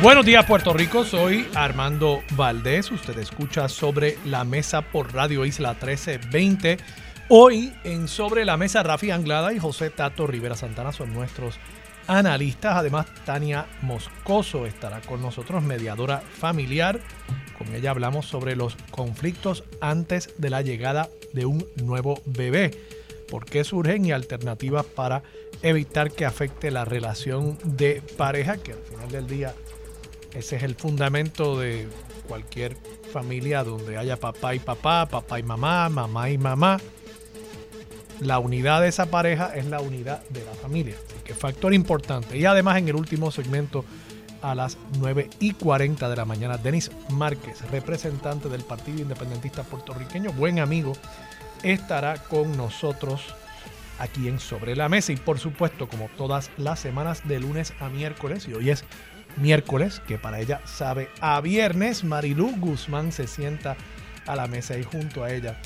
Buenos días Puerto Rico, soy Armando Valdés, usted escucha sobre la mesa por Radio Isla 1320. Hoy en Sobre la Mesa Rafi Anglada y José Tato Rivera Santana son nuestros analistas. Además Tania Moscoso estará con nosotros, mediadora familiar. Con ella hablamos sobre los conflictos antes de la llegada de un nuevo bebé. ¿Por qué surgen y alternativas para evitar que afecte la relación de pareja que al final del día ese es el fundamento de cualquier familia donde haya papá y papá, papá y mamá, mamá y mamá. La unidad de esa pareja es la unidad de la familia. Así que factor importante. Y además en el último segmento a las 9 y 40 de la mañana, Denis Márquez, representante del Partido Independentista Puertorriqueño, buen amigo, estará con nosotros aquí en Sobre la Mesa. Y por supuesto, como todas las semanas, de lunes a miércoles, y hoy es miércoles, que para ella sabe a viernes. Marilú Guzmán se sienta a la mesa y junto a ella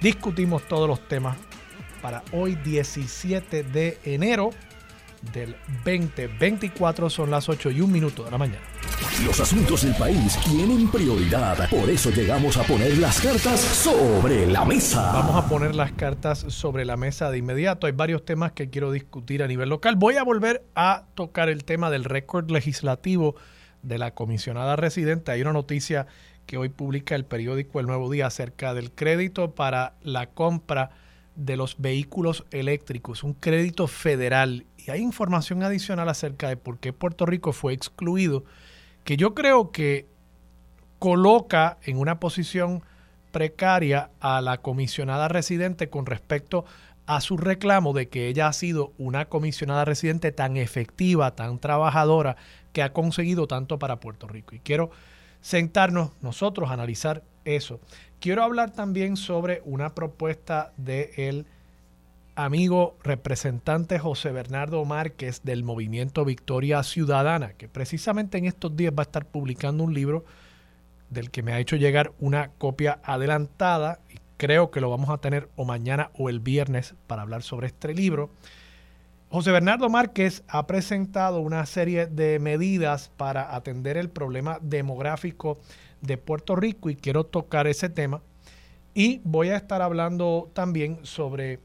discutimos todos los temas para hoy 17 de enero del 2024. Son las 8 y un minuto de la mañana. Los asuntos del país tienen prioridad. Por eso llegamos a poner las cartas sobre la mesa. Vamos a poner las cartas sobre la mesa de inmediato. Hay varios temas que quiero discutir a nivel local. Voy a volver a tocar el tema del récord legislativo de la comisionada residente. Hay una noticia que hoy publica el periódico El Nuevo Día acerca del crédito para la compra de los vehículos eléctricos, un crédito federal. Hay información adicional acerca de por qué Puerto Rico fue excluido, que yo creo que coloca en una posición precaria a la comisionada residente con respecto a su reclamo de que ella ha sido una comisionada residente tan efectiva, tan trabajadora, que ha conseguido tanto para Puerto Rico. Y quiero sentarnos nosotros a analizar eso. Quiero hablar también sobre una propuesta del amigo representante José Bernardo Márquez del movimiento Victoria Ciudadana, que precisamente en estos días va a estar publicando un libro del que me ha hecho llegar una copia adelantada y creo que lo vamos a tener o mañana o el viernes para hablar sobre este libro. José Bernardo Márquez ha presentado una serie de medidas para atender el problema demográfico de Puerto Rico y quiero tocar ese tema. Y voy a estar hablando también sobre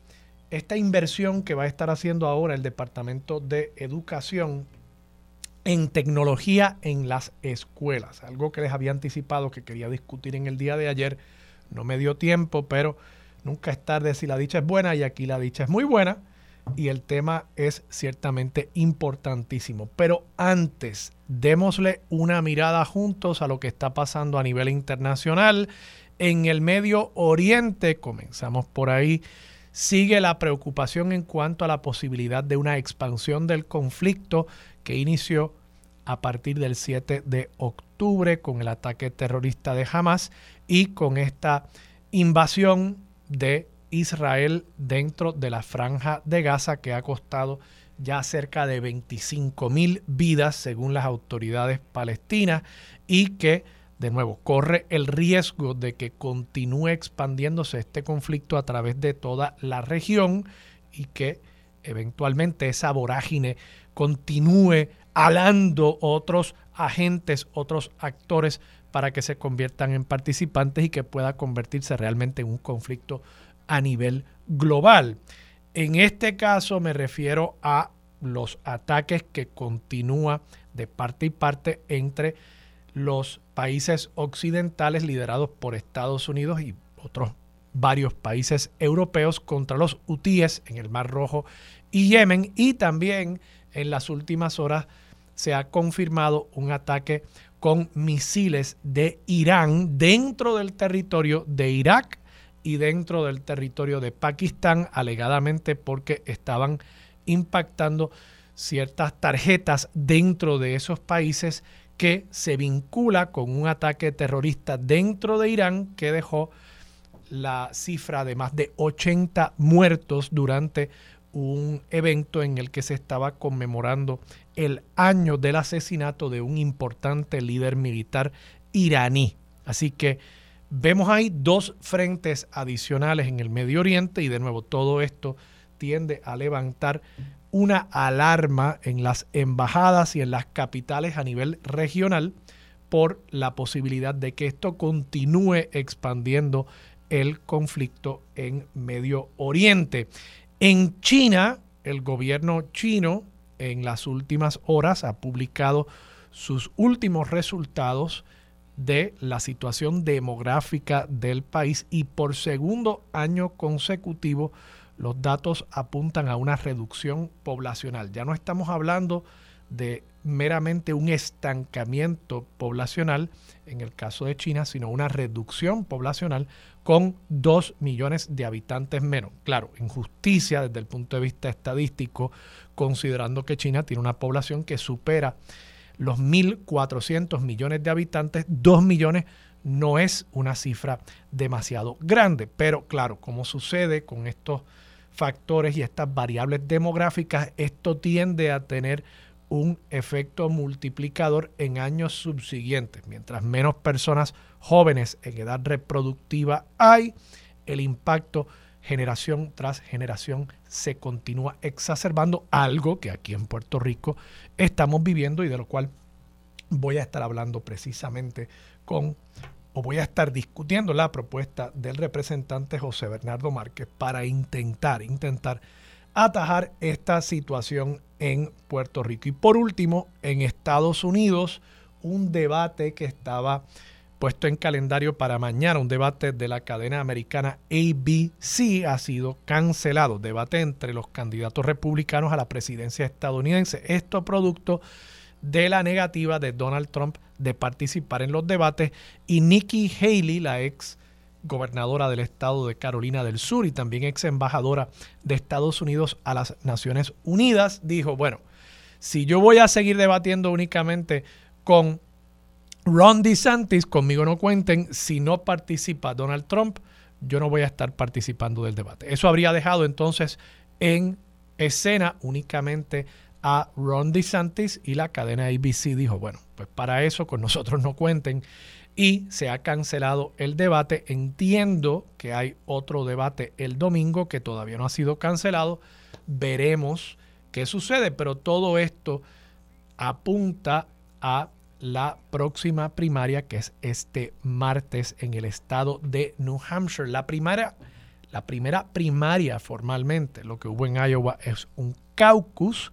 esta inversión que va a estar haciendo ahora el Departamento de Educación en tecnología en las escuelas. Algo que les había anticipado que quería discutir en el día de ayer. No me dio tiempo, pero nunca es tarde si la dicha es buena y aquí la dicha es muy buena y el tema es ciertamente importantísimo. Pero antes, démosle una mirada juntos a lo que está pasando a nivel internacional. En el Medio Oriente, comenzamos por ahí, sigue la preocupación en cuanto a la posibilidad de una expansión del conflicto que inició a partir del 7 de octubre con el ataque terrorista de Hamas y con esta invasión de Israel dentro de la franja de Gaza que ha costado ya cerca de 25 mil vidas según las autoridades palestinas y que de nuevo corre el riesgo de que continúe expandiéndose este conflicto a través de toda la región y que eventualmente esa vorágine continúe alando otros agentes, otros actores para que se conviertan en participantes y que pueda convertirse realmente en un conflicto a nivel global. En este caso me refiero a los ataques que continúa de parte y parte entre los países occidentales liderados por Estados Unidos y otros varios países europeos contra los hutíes en el Mar Rojo y Yemen. Y también en las últimas horas se ha confirmado un ataque con misiles de Irán dentro del territorio de Irak y dentro del territorio de Pakistán, alegadamente porque estaban impactando ciertas tarjetas dentro de esos países que se vincula con un ataque terrorista dentro de Irán que dejó la cifra de más de 80 muertos durante un evento en el que se estaba conmemorando el año del asesinato de un importante líder militar iraní. Así que vemos ahí dos frentes adicionales en el Medio Oriente y de nuevo todo esto tiende a levantar una alarma en las embajadas y en las capitales a nivel regional por la posibilidad de que esto continúe expandiendo el conflicto en Medio Oriente. En China, el gobierno chino en las últimas horas ha publicado sus últimos resultados de la situación demográfica del país y por segundo año consecutivo los datos apuntan a una reducción poblacional. Ya no estamos hablando de meramente un estancamiento poblacional en el caso de China, sino una reducción poblacional con 2 millones de habitantes menos. Claro, injusticia desde el punto de vista estadístico, considerando que China tiene una población que supera los 1.400 millones de habitantes, 2 millones no es una cifra demasiado grande. Pero claro, como sucede con estos factores y estas variables demográficas, esto tiende a tener un efecto multiplicador en años subsiguientes. Mientras menos personas jóvenes en edad reproductiva hay, el impacto generación tras generación se continúa exacerbando, algo que aquí en Puerto Rico estamos viviendo y de lo cual voy a estar hablando precisamente con o voy a estar discutiendo la propuesta del representante José Bernardo Márquez para intentar, intentar atajar esta situación en Puerto Rico. Y por último, en Estados Unidos, un debate que estaba puesto en calendario para mañana, un debate de la cadena americana ABC ha sido cancelado. Debate entre los candidatos republicanos a la presidencia estadounidense. Esto producto de la negativa de Donald Trump de participar en los debates y Nikki Haley, la ex gobernadora del estado de Carolina del Sur y también ex embajadora de Estados Unidos a las Naciones Unidas, dijo, bueno, si yo voy a seguir debatiendo únicamente con Ron DeSantis, conmigo no cuenten, si no participa Donald Trump, yo no voy a estar participando del debate. Eso habría dejado entonces en escena únicamente a Ron DeSantis y la cadena ABC dijo, bueno, pues para eso con nosotros no cuenten y se ha cancelado el debate. Entiendo que hay otro debate el domingo que todavía no ha sido cancelado. Veremos qué sucede, pero todo esto apunta a la próxima primaria que es este martes en el estado de New Hampshire. La la primera primaria formalmente, lo que hubo en Iowa es un caucus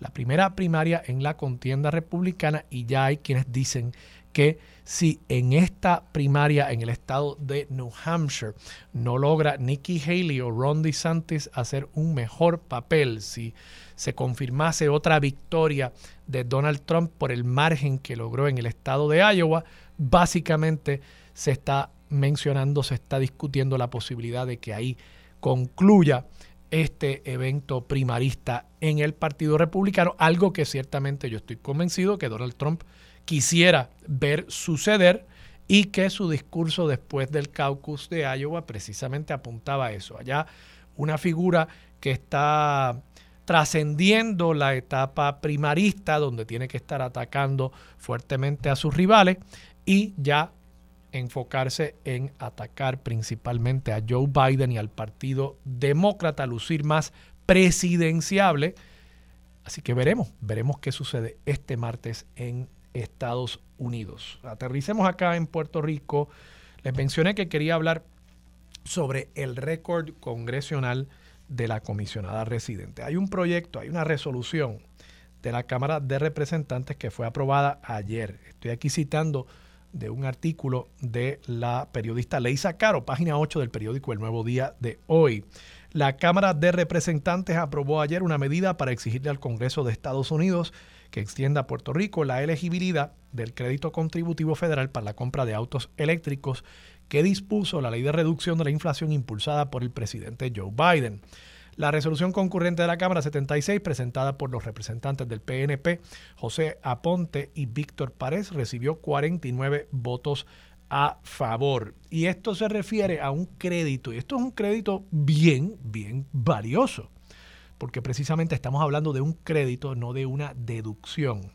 la primera primaria en la contienda republicana y ya hay quienes dicen que si en esta primaria en el estado de New Hampshire no logra Nikki Haley o Ron DeSantis hacer un mejor papel, si se confirmase otra victoria de Donald Trump por el margen que logró en el estado de Iowa, básicamente se está mencionando, se está discutiendo la posibilidad de que ahí concluya este evento primarista en el Partido Republicano, algo que ciertamente yo estoy convencido que Donald Trump quisiera ver suceder y que su discurso después del caucus de Iowa precisamente apuntaba a eso. Allá una figura que está trascendiendo la etapa primarista donde tiene que estar atacando fuertemente a sus rivales y ya enfocarse en atacar principalmente a Joe Biden y al Partido Demócrata, lucir más presidenciable. Así que veremos, veremos qué sucede este martes en Estados Unidos. Aterricemos acá en Puerto Rico. Les mencioné que quería hablar sobre el récord congresional de la comisionada residente. Hay un proyecto, hay una resolución de la Cámara de Representantes que fue aprobada ayer. Estoy aquí citando de un artículo de la periodista Leisa Caro, página 8 del periódico El Nuevo Día de hoy. La Cámara de Representantes aprobó ayer una medida para exigirle al Congreso de Estados Unidos que extienda a Puerto Rico la elegibilidad del crédito contributivo federal para la compra de autos eléctricos que dispuso la ley de reducción de la inflación impulsada por el presidente Joe Biden. La resolución concurrente de la Cámara 76, presentada por los representantes del PNP, José Aponte y Víctor Párez, recibió 49 votos a favor. Y esto se refiere a un crédito, y esto es un crédito bien, bien valioso, porque precisamente estamos hablando de un crédito, no de una deducción.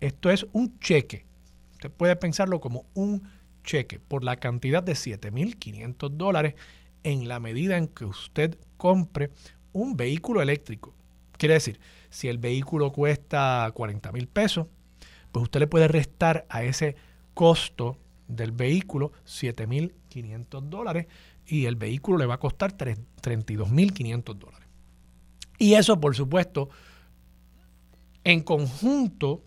Esto es un cheque. Usted puede pensarlo como un cheque por la cantidad de 7.500 dólares en la medida en que usted compre un vehículo eléctrico. Quiere decir, si el vehículo cuesta 40 mil pesos, pues usted le puede restar a ese costo del vehículo 7.500 dólares y el vehículo le va a costar 32.500 dólares. Y eso, por supuesto, en conjunto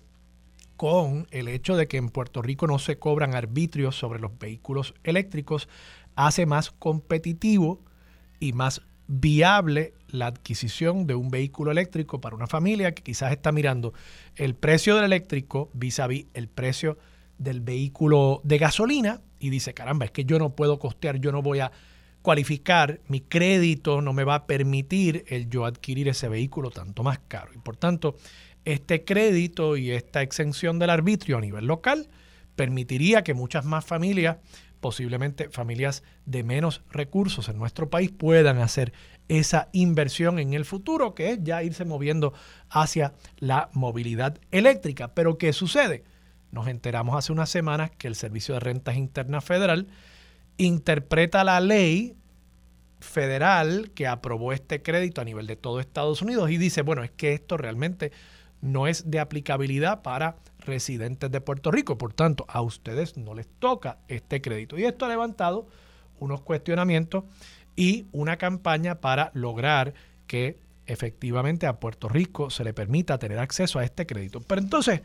con el hecho de que en Puerto Rico no se cobran arbitrios sobre los vehículos eléctricos, hace más competitivo y más viable la adquisición de un vehículo eléctrico para una familia que quizás está mirando el precio del eléctrico vis a vis el precio del vehículo de gasolina y dice, caramba, es que yo no puedo costear, yo no voy a cualificar, mi crédito no me va a permitir el yo adquirir ese vehículo tanto más caro. Y por tanto, este crédito y esta exención del arbitrio a nivel local permitiría que muchas más familias, posiblemente familias de menos recursos en nuestro país, puedan hacer esa inversión en el futuro, que es ya irse moviendo hacia la movilidad eléctrica. Pero ¿qué sucede? Nos enteramos hace unas semanas que el Servicio de Rentas Internas Federal interpreta la ley federal que aprobó este crédito a nivel de todo Estados Unidos y dice, bueno, es que esto realmente no es de aplicabilidad para residentes de Puerto Rico. Por tanto, a ustedes no les toca este crédito. Y esto ha levantado unos cuestionamientos y una campaña para lograr que efectivamente a Puerto Rico se le permita tener acceso a este crédito. Pero entonces,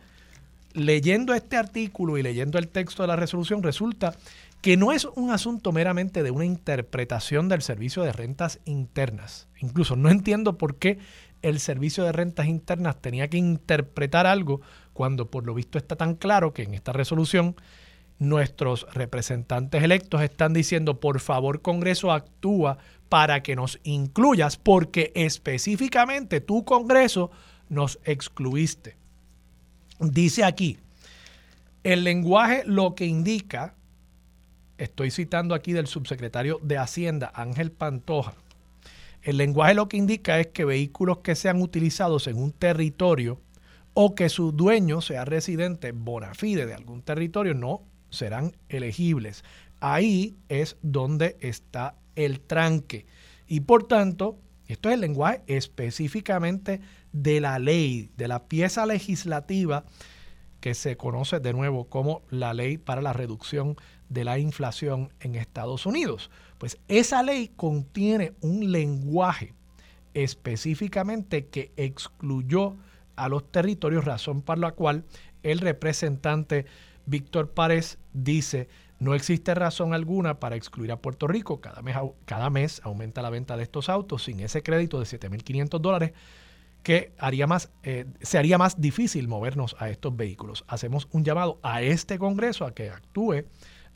leyendo este artículo y leyendo el texto de la resolución, resulta que no es un asunto meramente de una interpretación del servicio de rentas internas. Incluso no entiendo por qué el Servicio de Rentas Internas tenía que interpretar algo cuando por lo visto está tan claro que en esta resolución nuestros representantes electos están diciendo, por favor Congreso actúa para que nos incluyas porque específicamente tu Congreso nos excluiste. Dice aquí, el lenguaje lo que indica, estoy citando aquí del subsecretario de Hacienda, Ángel Pantoja, el lenguaje lo que indica es que vehículos que sean utilizados en un territorio o que su dueño sea residente bona fide de algún territorio no serán elegibles. Ahí es donde está el tranque. Y por tanto, esto es el lenguaje específicamente de la ley, de la pieza legislativa que se conoce de nuevo como la ley para la reducción de la inflación en Estados Unidos. Pues esa ley contiene un lenguaje específicamente que excluyó a los territorios, razón por la cual el representante Víctor Párez dice, no existe razón alguna para excluir a Puerto Rico. Cada mes, aumenta la venta de estos autos sin ese crédito de 7.500 dólares que haría más, eh, se haría más difícil movernos a estos vehículos. Hacemos un llamado a este Congreso a que actúe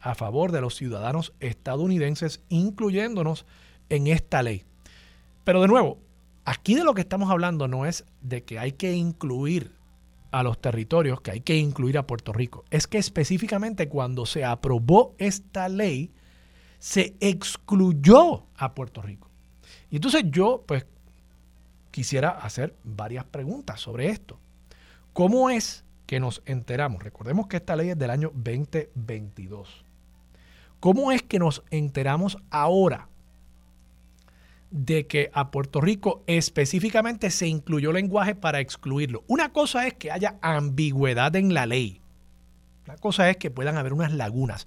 a favor de los ciudadanos estadounidenses, incluyéndonos en esta ley. Pero de nuevo, aquí de lo que estamos hablando no es de que hay que incluir a los territorios, que hay que incluir a Puerto Rico. Es que específicamente cuando se aprobó esta ley, se excluyó a Puerto Rico. Y entonces yo, pues, quisiera hacer varias preguntas sobre esto. ¿Cómo es que nos enteramos? Recordemos que esta ley es del año 2022. ¿Cómo es que nos enteramos ahora de que a Puerto Rico específicamente se incluyó lenguaje para excluirlo? Una cosa es que haya ambigüedad en la ley. Una cosa es que puedan haber unas lagunas.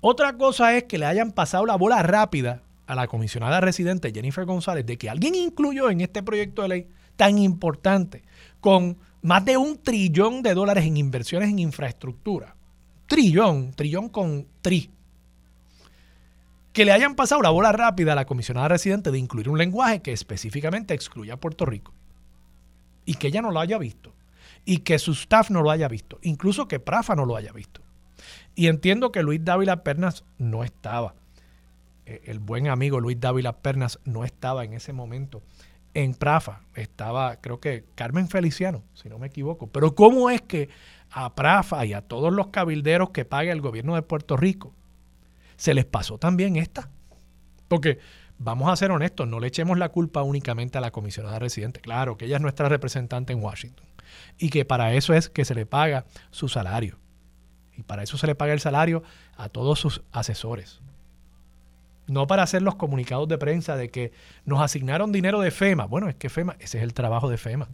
Otra cosa es que le hayan pasado la bola rápida a la comisionada residente Jennifer González de que alguien incluyó en este proyecto de ley tan importante, con más de un trillón de dólares en inversiones en infraestructura. Trillón, trillón con tri que le hayan pasado la bola rápida a la comisionada residente de incluir un lenguaje que específicamente excluya a Puerto Rico y que ella no lo haya visto y que su staff no lo haya visto, incluso que Prafa no lo haya visto. Y entiendo que Luis Dávila Pernas no estaba. eh, el buen amigo Luis Dávila Pernas no estaba en ese momento en Prafa, estaba creo que Carmen Feliciano, si no me equivoco. Pero ¿cómo es que a Prafa y a todos los cabilderos que paga el gobierno de Puerto Rico se les pasó también esta? Porque vamos a ser honestos, no le echemos la culpa únicamente a la comisionada residente. Claro, que ella es nuestra representante en Washington y que para eso es que se le paga su salario. Y para eso se le paga el salario a todos sus asesores. No para hacer los comunicados de prensa de que nos asignaron dinero de FEMA. Bueno, es que FEMA, ese es el trabajo de FEMA.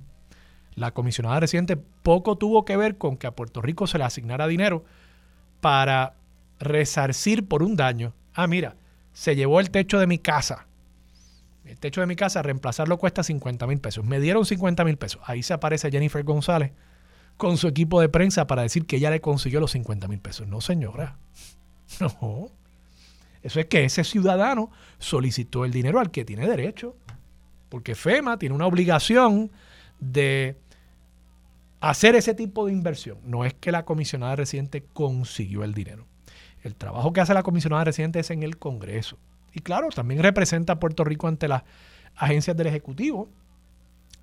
La comisionada residente poco tuvo que ver con que a Puerto Rico se le asignara dinero para resarcir por un daño. Ah, mira, se llevó el techo de mi casa. El techo de mi casa, reemplazarlo cuesta 50 mil pesos. Me dieron 50 mil pesos. Ahí se aparece Jennifer González con su equipo de prensa para decir que ella le consiguió los 50 mil pesos. No, señora. No. Eso es que ese ciudadano solicitó el dinero al que tiene derecho. Porque FEMA tiene una obligación de hacer ese tipo de inversión. No es que la comisionada residente consiguió el dinero. El trabajo que hace la comisionada residente es en el Congreso. Y claro, también representa a Puerto Rico ante las agencias del Ejecutivo.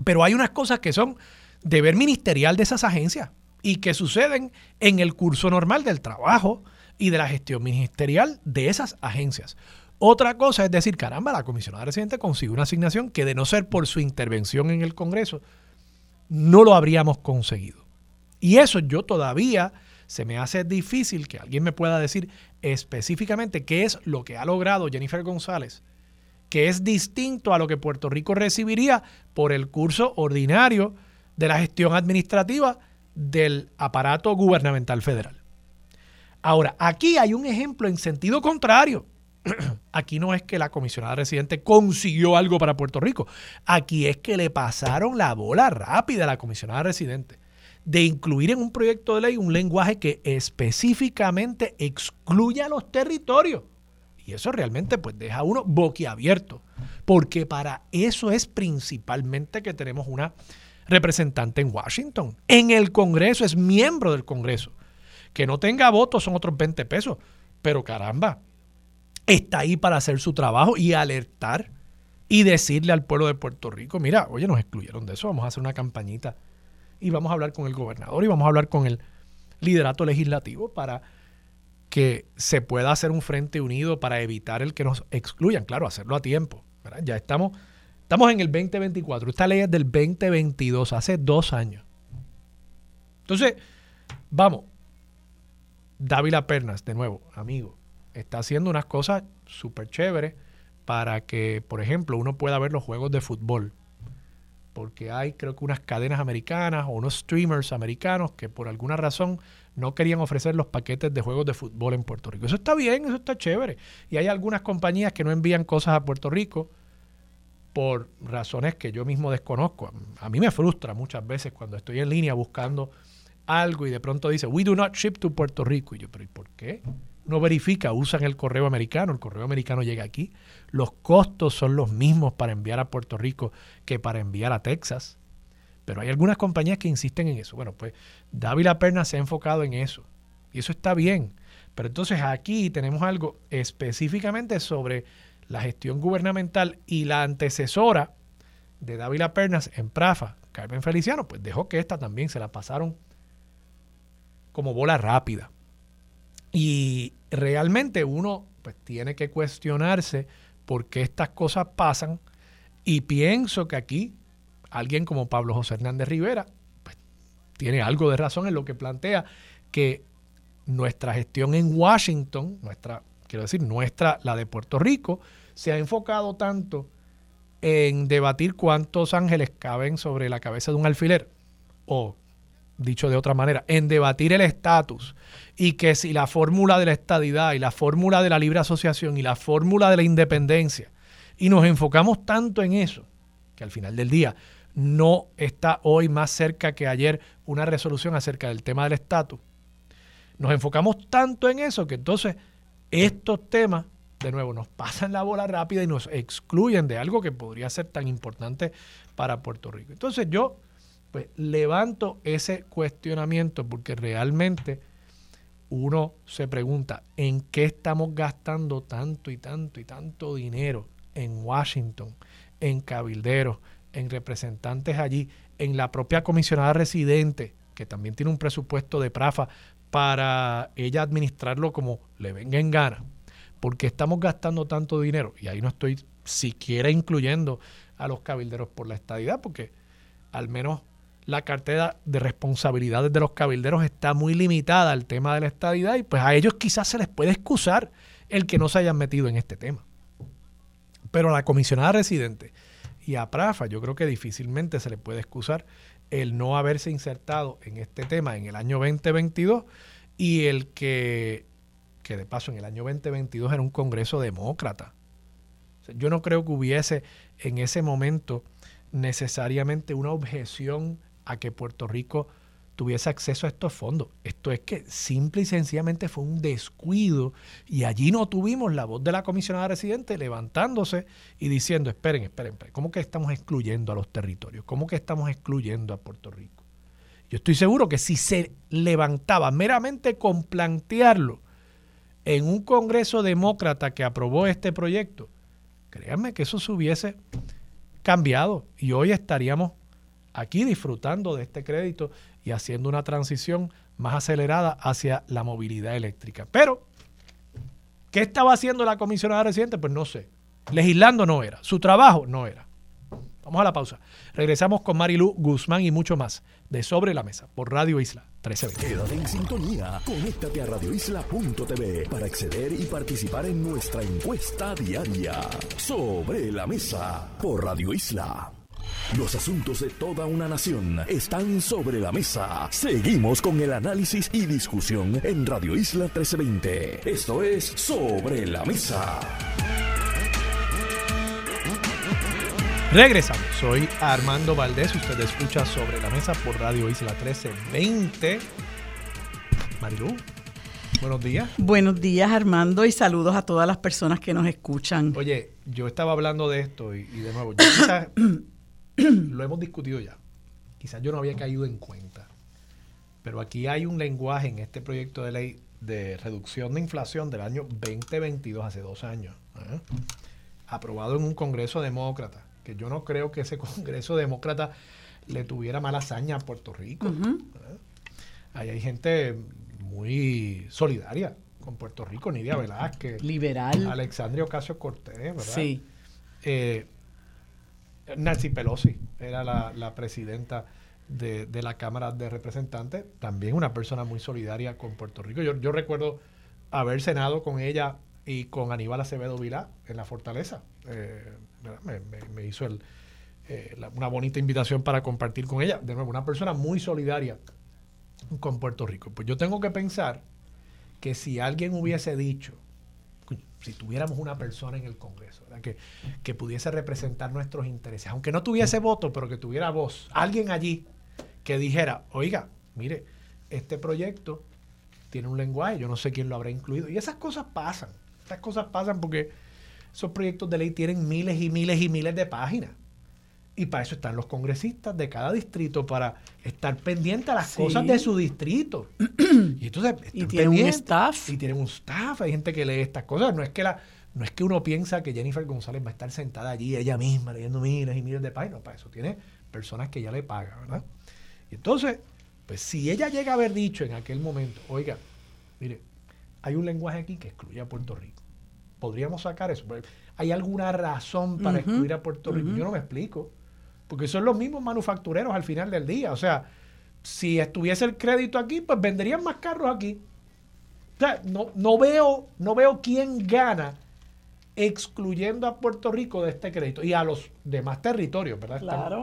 Pero hay unas cosas que son deber ministerial de esas agencias y que suceden en el curso normal del trabajo y de la gestión ministerial de esas agencias. Otra cosa es decir, caramba, la comisionada residente consigue una asignación que de no ser por su intervención en el Congreso, no lo habríamos conseguido. Y eso yo todavía se me hace difícil que alguien me pueda decir específicamente qué es lo que ha logrado Jennifer González, que es distinto a lo que Puerto Rico recibiría por el curso ordinario de la gestión administrativa del aparato gubernamental federal. Ahora, aquí hay un ejemplo en sentido contrario. Aquí no es que la comisionada residente consiguió algo para Puerto Rico. Aquí es que le pasaron la bola rápida a la comisionada residente de incluir en un proyecto de ley un lenguaje que específicamente excluya los territorios. Y eso realmente pues deja a uno boquiabierto, porque para eso es principalmente que tenemos una representante en Washington. En el Congreso, es miembro del Congreso. Que no tenga votos son otros 20 pesos, pero caramba, está ahí para hacer su trabajo y alertar y decirle al pueblo de Puerto Rico, mira, oye, nos excluyeron de eso, vamos a hacer una campañita y vamos a hablar con el gobernador y vamos a hablar con el liderato legislativo para que se pueda hacer un frente unido para evitar el que nos excluyan. Claro, hacerlo a tiempo. Ya estamos, estamos en el 2024. Esta ley es del 2022, hace dos años. Entonces, vamos. Dávila Pernas, de nuevo, amigo, está haciendo unas cosas súper chéveres para que, por ejemplo, uno pueda ver los juegos de fútbol porque hay creo que unas cadenas americanas o unos streamers americanos que por alguna razón no querían ofrecer los paquetes de juegos de fútbol en Puerto Rico. Eso está bien, eso está chévere. Y hay algunas compañías que no envían cosas a Puerto Rico por razones que yo mismo desconozco. A mí me frustra muchas veces cuando estoy en línea buscando algo y de pronto dice, we do not ship to Puerto Rico. Y yo, pero ¿y por qué? No verifica, usan el correo americano, el correo americano llega aquí. Los costos son los mismos para enviar a Puerto Rico que para enviar a Texas. Pero hay algunas compañías que insisten en eso. Bueno, pues Dávila Perna se ha enfocado en eso. Y eso está bien. Pero entonces aquí tenemos algo específicamente sobre la gestión gubernamental y la antecesora de Dávila Pernas en Prafa, Carmen Feliciano, pues dejó que esta también se la pasaron como bola rápida. Y realmente uno pues, tiene que cuestionarse por qué estas cosas pasan. Y pienso que aquí alguien como Pablo José Hernández Rivera pues, tiene algo de razón en lo que plantea que nuestra gestión en Washington, nuestra, quiero decir, nuestra, la de Puerto Rico, se ha enfocado tanto en debatir cuántos ángeles caben sobre la cabeza de un alfiler o dicho de otra manera, en debatir el estatus y que si la fórmula de la estadidad y la fórmula de la libre asociación y la fórmula de la independencia, y nos enfocamos tanto en eso, que al final del día no está hoy más cerca que ayer una resolución acerca del tema del estatus, nos enfocamos tanto en eso que entonces estos temas, de nuevo, nos pasan la bola rápida y nos excluyen de algo que podría ser tan importante para Puerto Rico. Entonces yo pues levanto ese cuestionamiento porque realmente uno se pregunta, ¿en qué estamos gastando tanto y tanto y tanto dinero en Washington, en cabilderos, en representantes allí, en la propia comisionada residente, que también tiene un presupuesto de PRAFA para ella administrarlo como le venga en gana? porque estamos gastando tanto dinero? Y ahí no estoy siquiera incluyendo a los cabilderos por la estadidad, porque al menos la cartera de responsabilidades de los cabilderos está muy limitada al tema de la estadidad y pues a ellos quizás se les puede excusar el que no se hayan metido en este tema. Pero a la comisionada residente y a Prafa yo creo que difícilmente se le puede excusar el no haberse insertado en este tema en el año 2022 y el que, que de paso en el año 2022 era un Congreso demócrata. yo no creo que hubiese en ese momento necesariamente una objeción a que Puerto Rico tuviese acceso a estos fondos. Esto es que simple y sencillamente fue un descuido y allí no tuvimos la voz de la comisionada residente levantándose y diciendo, esperen, esperen, esperen, ¿cómo que estamos excluyendo a los territorios? ¿Cómo que estamos excluyendo a Puerto Rico? Yo estoy seguro que si se levantaba meramente con plantearlo en un Congreso demócrata que aprobó este proyecto, créanme que eso se hubiese cambiado y hoy estaríamos aquí disfrutando de este crédito y haciendo una transición más acelerada hacia la movilidad eléctrica. Pero, ¿qué estaba haciendo la comisionada residente? Pues no sé. Legislando no era. Su trabajo no era. Vamos a la pausa. Regresamos con Marilu Guzmán y mucho más de Sobre la Mesa por Radio Isla 1320. Quédate en sintonía. Conéctate a radioisla.tv para acceder y participar en nuestra encuesta diaria. Sobre la Mesa por Radio Isla. Los asuntos de toda una nación están sobre la mesa. Seguimos con el análisis y discusión en Radio Isla 1320. Esto es Sobre la Mesa. Regresamos. Soy Armando Valdés. Usted escucha Sobre la Mesa por Radio Isla 1320. Marilu, buenos días. Buenos días, Armando, y saludos a todas las personas que nos escuchan. Oye, yo estaba hablando de esto y, de nuevo, yo quizás lo hemos discutido ya. Quizás yo no había caído en cuenta. Pero aquí hay un lenguaje en este proyecto de ley de reducción de inflación del año 2022, hace dos años, ¿eh? aprobado en un Congreso demócrata, que yo no creo que ese Congreso demócrata le tuviera mala hazaña a Puerto Rico. ¿eh? Ahí hay gente muy solidaria con Puerto Rico, Nidia Velázquez, liberal, Alexandria Ocasio Cortés, ¿verdad? Sí. Eh, Nancy Pelosi era la, presidenta de, la Cámara de Representantes, también una persona muy solidaria con Puerto Rico. Yo, recuerdo haber cenado con ella y con Aníbal Acevedo Vilá en la Fortaleza. Eh, me, hizo eh, una bonita invitación para compartir con ella. De nuevo, una persona muy solidaria con Puerto Rico. Pues yo tengo que pensar que si alguien hubiese dicho, si tuviéramos una persona en el Congreso que, que, pudiese representar nuestros intereses, aunque no tuviese voto, pero que tuviera voz, alguien allí que dijera, oiga, mire, este proyecto tiene un lenguaje, yo no sé quién lo habrá incluido. Y esas cosas pasan, esas cosas pasan porque esos proyectos de ley tienen miles y miles y miles de páginas. Y para eso están los congresistas de cada distrito, para estar pendientes a las cosas de su distrito. y entonces y tienen un staff. Y tienen un staff, hay gente que lee estas cosas. No es que la, no es que uno piensa que Jennifer González va a estar sentada allí ella misma leyendo miles y miles de páginas. Para eso tiene personas que ella le paga, ¿verdad? Y entonces, pues si ella llega a haber dicho en aquel momento, oiga, mire, hay un lenguaje aquí que excluye a Puerto Rico. Podríamos sacar eso. ¿Hay alguna razón para excluir a Puerto Rico? Yo no me explico. Porque son los mismos manufactureros al final del día. O sea, si estuviese el crédito aquí, pues venderían más carros aquí. O sea, no, no, veo, no veo quién gana excluyendo a Puerto Rico de este crédito y a los demás territorios, ¿verdad? Claro.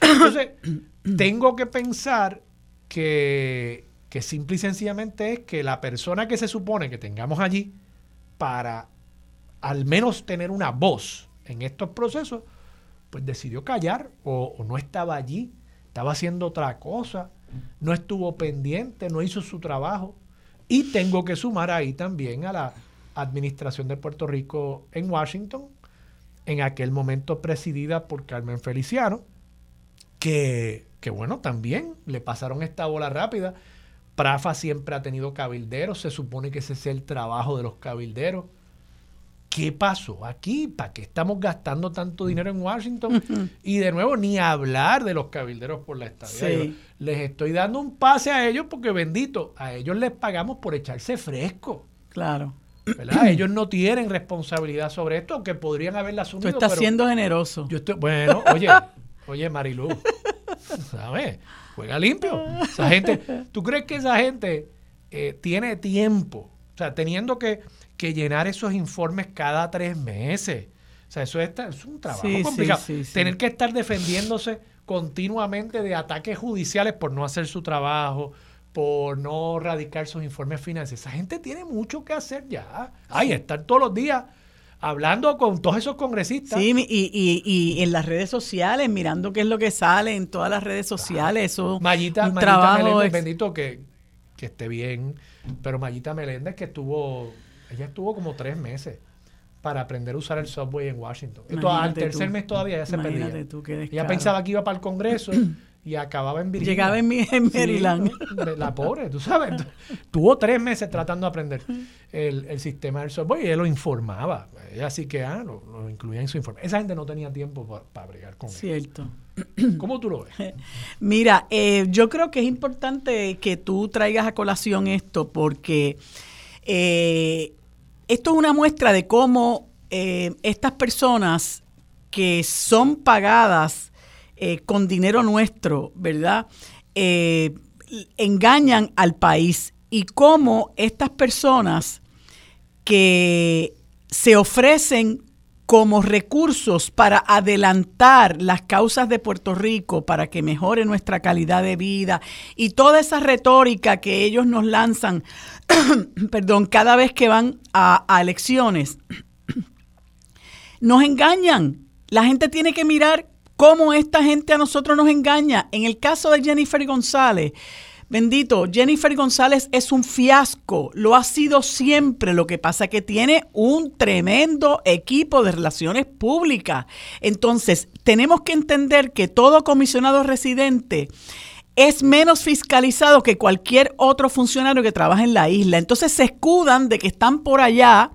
entonces, tengo que pensar que, que simple y sencillamente es que la persona que se supone que tengamos allí para al menos tener una voz en estos procesos, pues decidió callar o, no estaba allí, estaba haciendo otra cosa, no estuvo pendiente, no hizo su trabajo. Y tengo que sumar ahí también a la administración de Puerto Rico en Washington, en aquel momento presidida por Carmen Feliciano, que, que bueno, también le pasaron esta bola rápida Prafa siempre ha tenido cabilderos, se supone que ese es el trabajo de los cabilderos. ¿Qué pasó aquí? ¿Para qué estamos gastando tanto dinero en Washington? Y de nuevo, ni hablar de los cabilderos por la estadía. Les estoy dando un pase a ellos porque bendito, a ellos les pagamos por echarse fresco. Claro. ¿verdad? Ellos no tienen responsabilidad sobre esto, aunque podrían haberla asumido. Tú estás siendo generoso. Yo estoy, bueno, oye, oye, Marilu, ¿sabes? Juega limpio. Esa gente, ¿tú crees que esa gente eh, tiene tiempo? O sea, teniendo que que llenar esos informes cada tres meses. O sea, eso es, un trabajo complicado. Tener que estar defendiéndose continuamente de ataques judiciales por no hacer su trabajo, por no radicar sus informes financieros. Esa gente tiene mucho que hacer ya. Ay, estar todos los días hablando con todos esos congresistas. Sí, y, y, en las redes sociales, mirando qué es lo que sale en todas las redes sociales. Eso, Mayita, un trabajo bendito que, que esté bien, pero Mayita Meléndez que estuvo ella estuvo como tres meses para aprender a usar el subway en Washington. Esto, al tercer mes todavía ya se perdía. ella pensaba que iba para el Congreso y acababa en Virginia. Llegaba en, Maryland. la pobre, tú sabes. Tuvo tres meses tratando de aprender el, sistema del subway y él lo informaba. Ella sí que ah, lo, incluía en su informe. Esa gente no tenía tiempo para, para bregar con Cierto. ¿Cómo tú lo ves? Mira, eh, yo creo que es importante que tú traigas a colación esto porque... Eh, esto es una muestra de cómo eh, estas personas que son pagadas eh, con dinero nuestro, ¿verdad? Eh, engañan al país y cómo estas personas que se ofrecen como recursos para adelantar las causas de Puerto Rico para que mejore nuestra calidad de vida y toda esa retórica que ellos nos lanzan, perdón, cada vez que van a, elecciones, nos engañan. La gente tiene que mirar cómo esta gente a nosotros nos engaña. En el caso de Jennifer González, Bendito, Jennifer González es un fiasco, lo ha sido siempre, lo que pasa es que tiene un tremendo equipo de relaciones públicas. Entonces, tenemos que entender que todo comisionado residente es menos fiscalizado que cualquier otro funcionario que trabaja en la isla. Entonces se escudan de que están por allá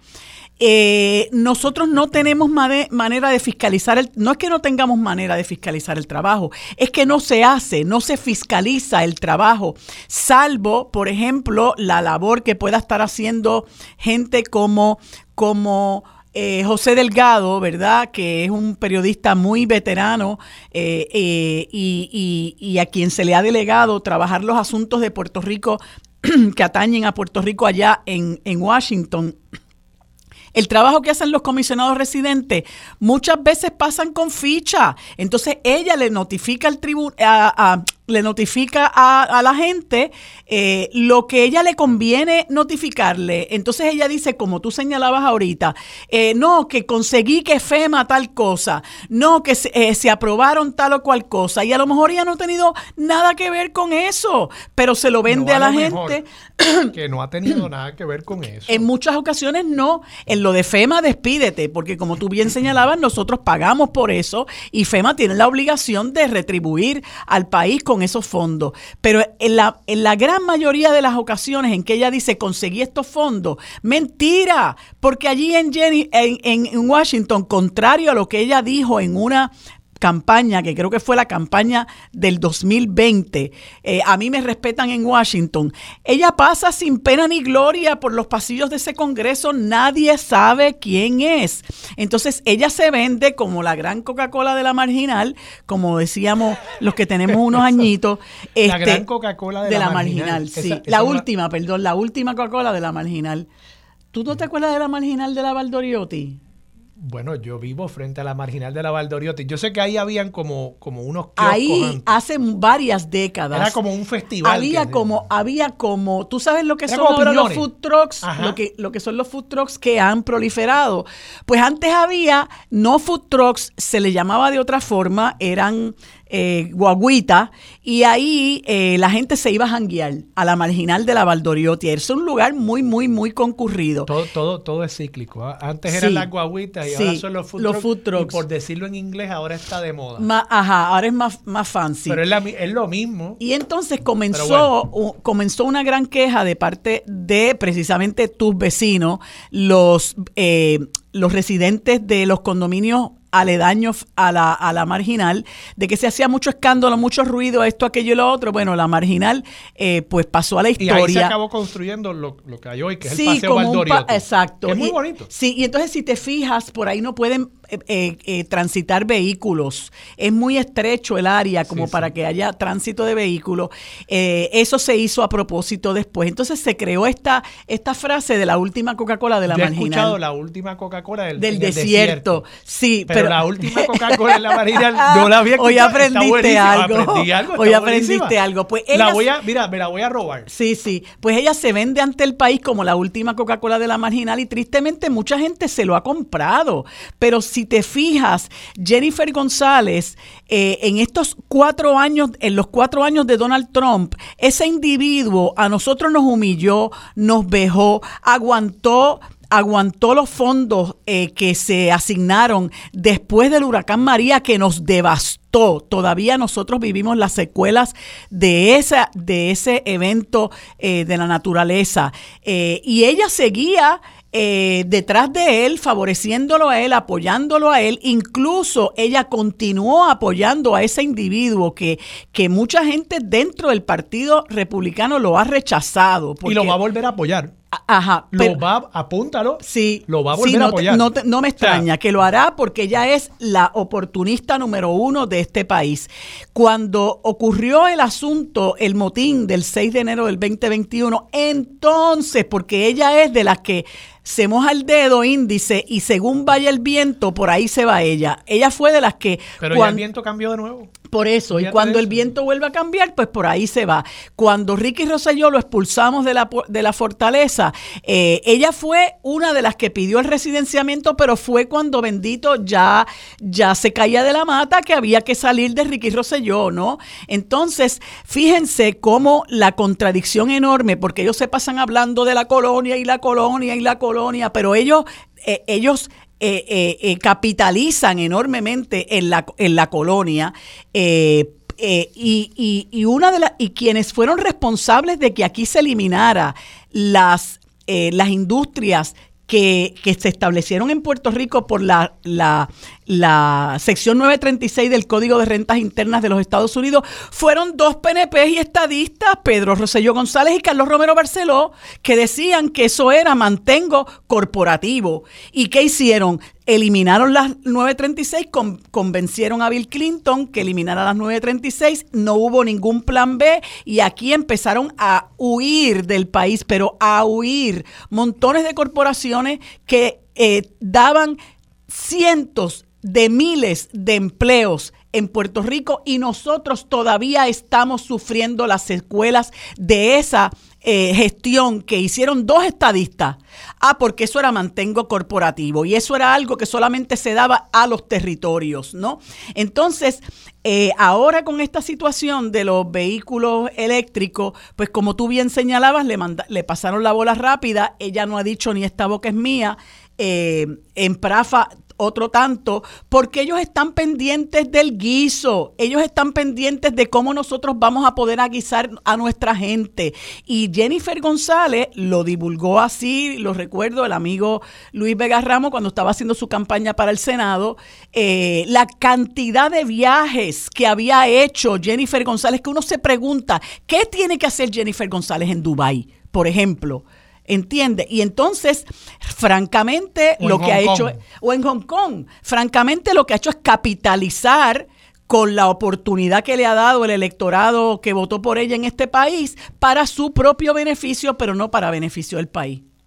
eh, nosotros no tenemos manera de fiscalizar, el, no es que no tengamos manera de fiscalizar el trabajo, es que no se hace, no se fiscaliza el trabajo, salvo, por ejemplo, la labor que pueda estar haciendo gente como, como eh, José Delgado, ¿verdad? Que es un periodista muy veterano eh, y, y, a quien se le ha delegado trabajar los asuntos de Puerto Rico que atañen a Puerto Rico allá en, en Washington el trabajo que hacen los comisionados residentes muchas veces pasan con ficha. Entonces ella le notifica al tribunal, le notifica a, la gente eh, lo que ella le conviene notificarle. Entonces ella dice, como tú señalabas ahorita, eh, no, que conseguí que FEMA tal cosa, no, que eh, se, aprobaron tal o cual cosa. Y a lo mejor ella no ha tenido nada que ver con eso, pero se lo vende a, la gente. que no ha tenido nada que ver con eso. En muchas ocasiones no. En lo de FEMA, despídete, porque como tú bien señalabas, nosotros pagamos por eso y FEMA tiene la obligación de retribuir al país con esos fondos. Pero en la, en la gran mayoría de las ocasiones en que ella dice conseguí estos fondos, mentira, porque allí en, Jenny, en, en Washington, contrario a lo que ella dijo en una campaña, que creo que fue la campaña del 2020, eh, a mí me respetan en Washington, ella pasa sin pena ni gloria por los pasillos de ese Congreso, nadie sabe quién es. Entonces ella se vende como la gran Coca-Cola de la marginal, como decíamos los que tenemos unos añitos. la este, gran Coca-Cola de, la, marginal. sí. la última, perdón, la última Coca-Cola de la marginal. ¿Tú no te acuerdas de la marginal de la Valdoriotti? Bueno, yo vivo frente a la marginal de la Valdoriotti. Yo sé que ahí habían como, como unos Ahí hace varias décadas. Era como un festival. Había como, había como, tú sabes lo que son ahora los food trucks, lo que, lo que son los food trucks que han proliferado. Pues antes había no food trucks, se le llamaba de otra forma, eran eh, guaguita y ahí eh, la gente se iba a janguear a la marginal de la Valdoriotti. Es un lugar muy, muy, muy concurrido. Todo, todo, todo es cíclico. ¿ah? Antes eran las guaguitas y ahora son los food, los food trucks. Y por decirlo en inglés, ahora está de moda. ajá, ahora es más, más fancy. Pero es, lo mismo. Y entonces comenzó, comenzó una gran queja de parte de precisamente tus vecinos, los, eh, los residentes de los condominios aledaños a la, a la marginal, de que se hacía mucho escándalo, mucho ruido, esto, aquello y lo otro. Bueno, la marginal eh, pues pasó a la historia. Y ahí se acabó construyendo lo, que hay hoy, que es el Paseo Valdoriotti. Exacto. es muy bonito. Sí, y entonces si te fijas, por ahí no pueden eh, eh, transitar vehículos. Es muy estrecho el área como para que haya tránsito de vehículos. eso se hizo a propósito después. Entonces se creó esta, esta frase de la última Coca-Cola de la marginal. He escuchado la última Coca-Cola del, del desierto. Sí, pero, la última Coca-Cola en la marina yo la había escuchado. Hoy aprendiste algo. Hoy aprendiste algo. Pues la voy a, mira, me la voy a robar. Sí, sí. Pues ella se vende ante el país como la última Coca-Cola de la marginal y tristemente mucha gente se lo ha comprado. Pero si te fijas, Jennifer González, eh, en estos cuatro años, en los cuatro años de Donald Trump, ese individuo a nosotros nos humilló, nos vejó, aguantó aguantó los fondos eh, que se asignaron después del huracán María que nos devastó. Todavía nosotros vivimos las secuelas de, de ese evento eh, de la naturaleza. Y ella seguía detrás de él, favoreciéndolo a él, apoyándolo a él. Incluso ella continuó apoyando a ese individuo que, que mucha gente dentro del Partido Republicano lo ha rechazado. y lo va a volver a apoyar. Ajá. Lo va, apúntalo. Sí. Lo va a volver a apoyar. no, me extraña que lo hará porque ella es la oportunista número uno de este país. Cuando ocurrió el asunto, el motín del 6 de enero del 2021, entonces, porque ella es de las que se moja el dedo índice y según vaya el viento, por ahí se va ella. Ella fue de las que... Pero ya el viento cambió de nuevo. Por eso, y cuando el viento vuelve a cambiar, pues por ahí se va. Cuando Ricky Rosselló lo expulsamos de la, de la fortaleza, eh, ella fue una de las que pidió el residenciamiento, pero fue cuando bendito ya, ya se caía de la mata que había que salir de Ricky Rosselló, ¿no? Entonces, fíjense cómo la contradicción enorme, porque ellos se pasan hablando de la colonia y la colonia y la colonia, pero ellos, eh, ellos eh, eh, eh, capitalizan enormemente en la, en la colonia. y, y, una de las y quienes fueron responsables de que aquí se eliminara las, las industrias que, se establecieron en Puerto Rico por la, la, la sección 936 del Código de Rentas Internas de los Estados Unidos fueron dos PNP y estadistas, Pedro Rosselló González y Carlos Romero Barceló, que decían que eso era mantengo corporativo. ¿Y qué hicieron? Eliminaron las 936, convencieron a Bill Clinton que eliminara las 936, no hubo ningún plan B y aquí empezaron a huir del país, pero a huir. Montones de corporaciones que eh, daban cientos de miles de empleos en Puerto Rico y nosotros todavía estamos sufriendo las secuelas de esa eh, gestión que hicieron dos estadistas. Ah, porque eso era mantengo corporativo y eso era algo que solamente se daba a los territorios, ¿no? Entonces, eh, ahora con esta situación de los vehículos eléctricos, pues como tú bien señalabas, le, le pasaron la bola rápida, ella no ha dicho ni esta boca es mía. Eh, en Prafa otro tanto, porque ellos están pendientes del guiso, ellos están pendientes de cómo nosotros vamos a poder aguisar a nuestra gente. Y Jennifer González lo divulgó así, lo recuerdo, el amigo Luis Vega Ramos cuando estaba haciendo su campaña para el Senado, eh, la cantidad de viajes que había hecho Jennifer González, que uno se pregunta, ¿qué tiene que hacer Jennifer González en Dubái, por ejemplo? ¿Entiende? Y entonces, francamente, lo que ha hecho, o en Hong Kong, francamente lo que ha hecho es capitalizar con la oportunidad que le ha dado el electorado que votó por ella en este país para su propio beneficio, pero no para beneficio del país.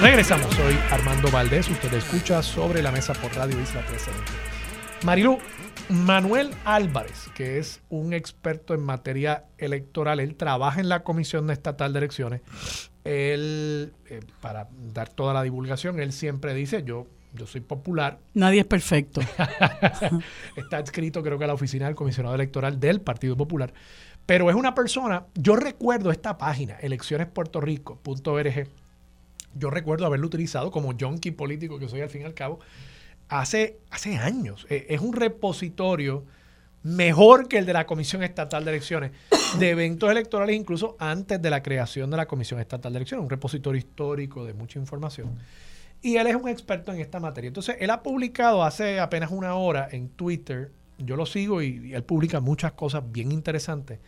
Regresamos, soy Armando Valdés, usted escucha Sobre la Mesa por Radio Isla 1320. Marilu, Manuel Álvarez, que es un experto en materia electoral, él trabaja en la Comisión Estatal de Elecciones. Él, eh, para dar toda la divulgación, él siempre dice, yo, yo soy popular. Nadie es perfecto. Está escrito creo que a la oficina del comisionado electoral del Partido Popular. Pero es una persona, yo recuerdo esta página, eleccionespuertorico.org, yo recuerdo haberlo utilizado como junkie político que soy al fin y al cabo, hace, hace años. Eh, es un repositorio mejor que el de la Comisión Estatal de Elecciones, de eventos electorales incluso antes de la creación de la Comisión Estatal de Elecciones, un repositorio histórico de mucha información. Y él es un experto en esta materia. Entonces, él ha publicado hace apenas una hora en Twitter, yo lo sigo y, él publica muchas cosas bien interesantes.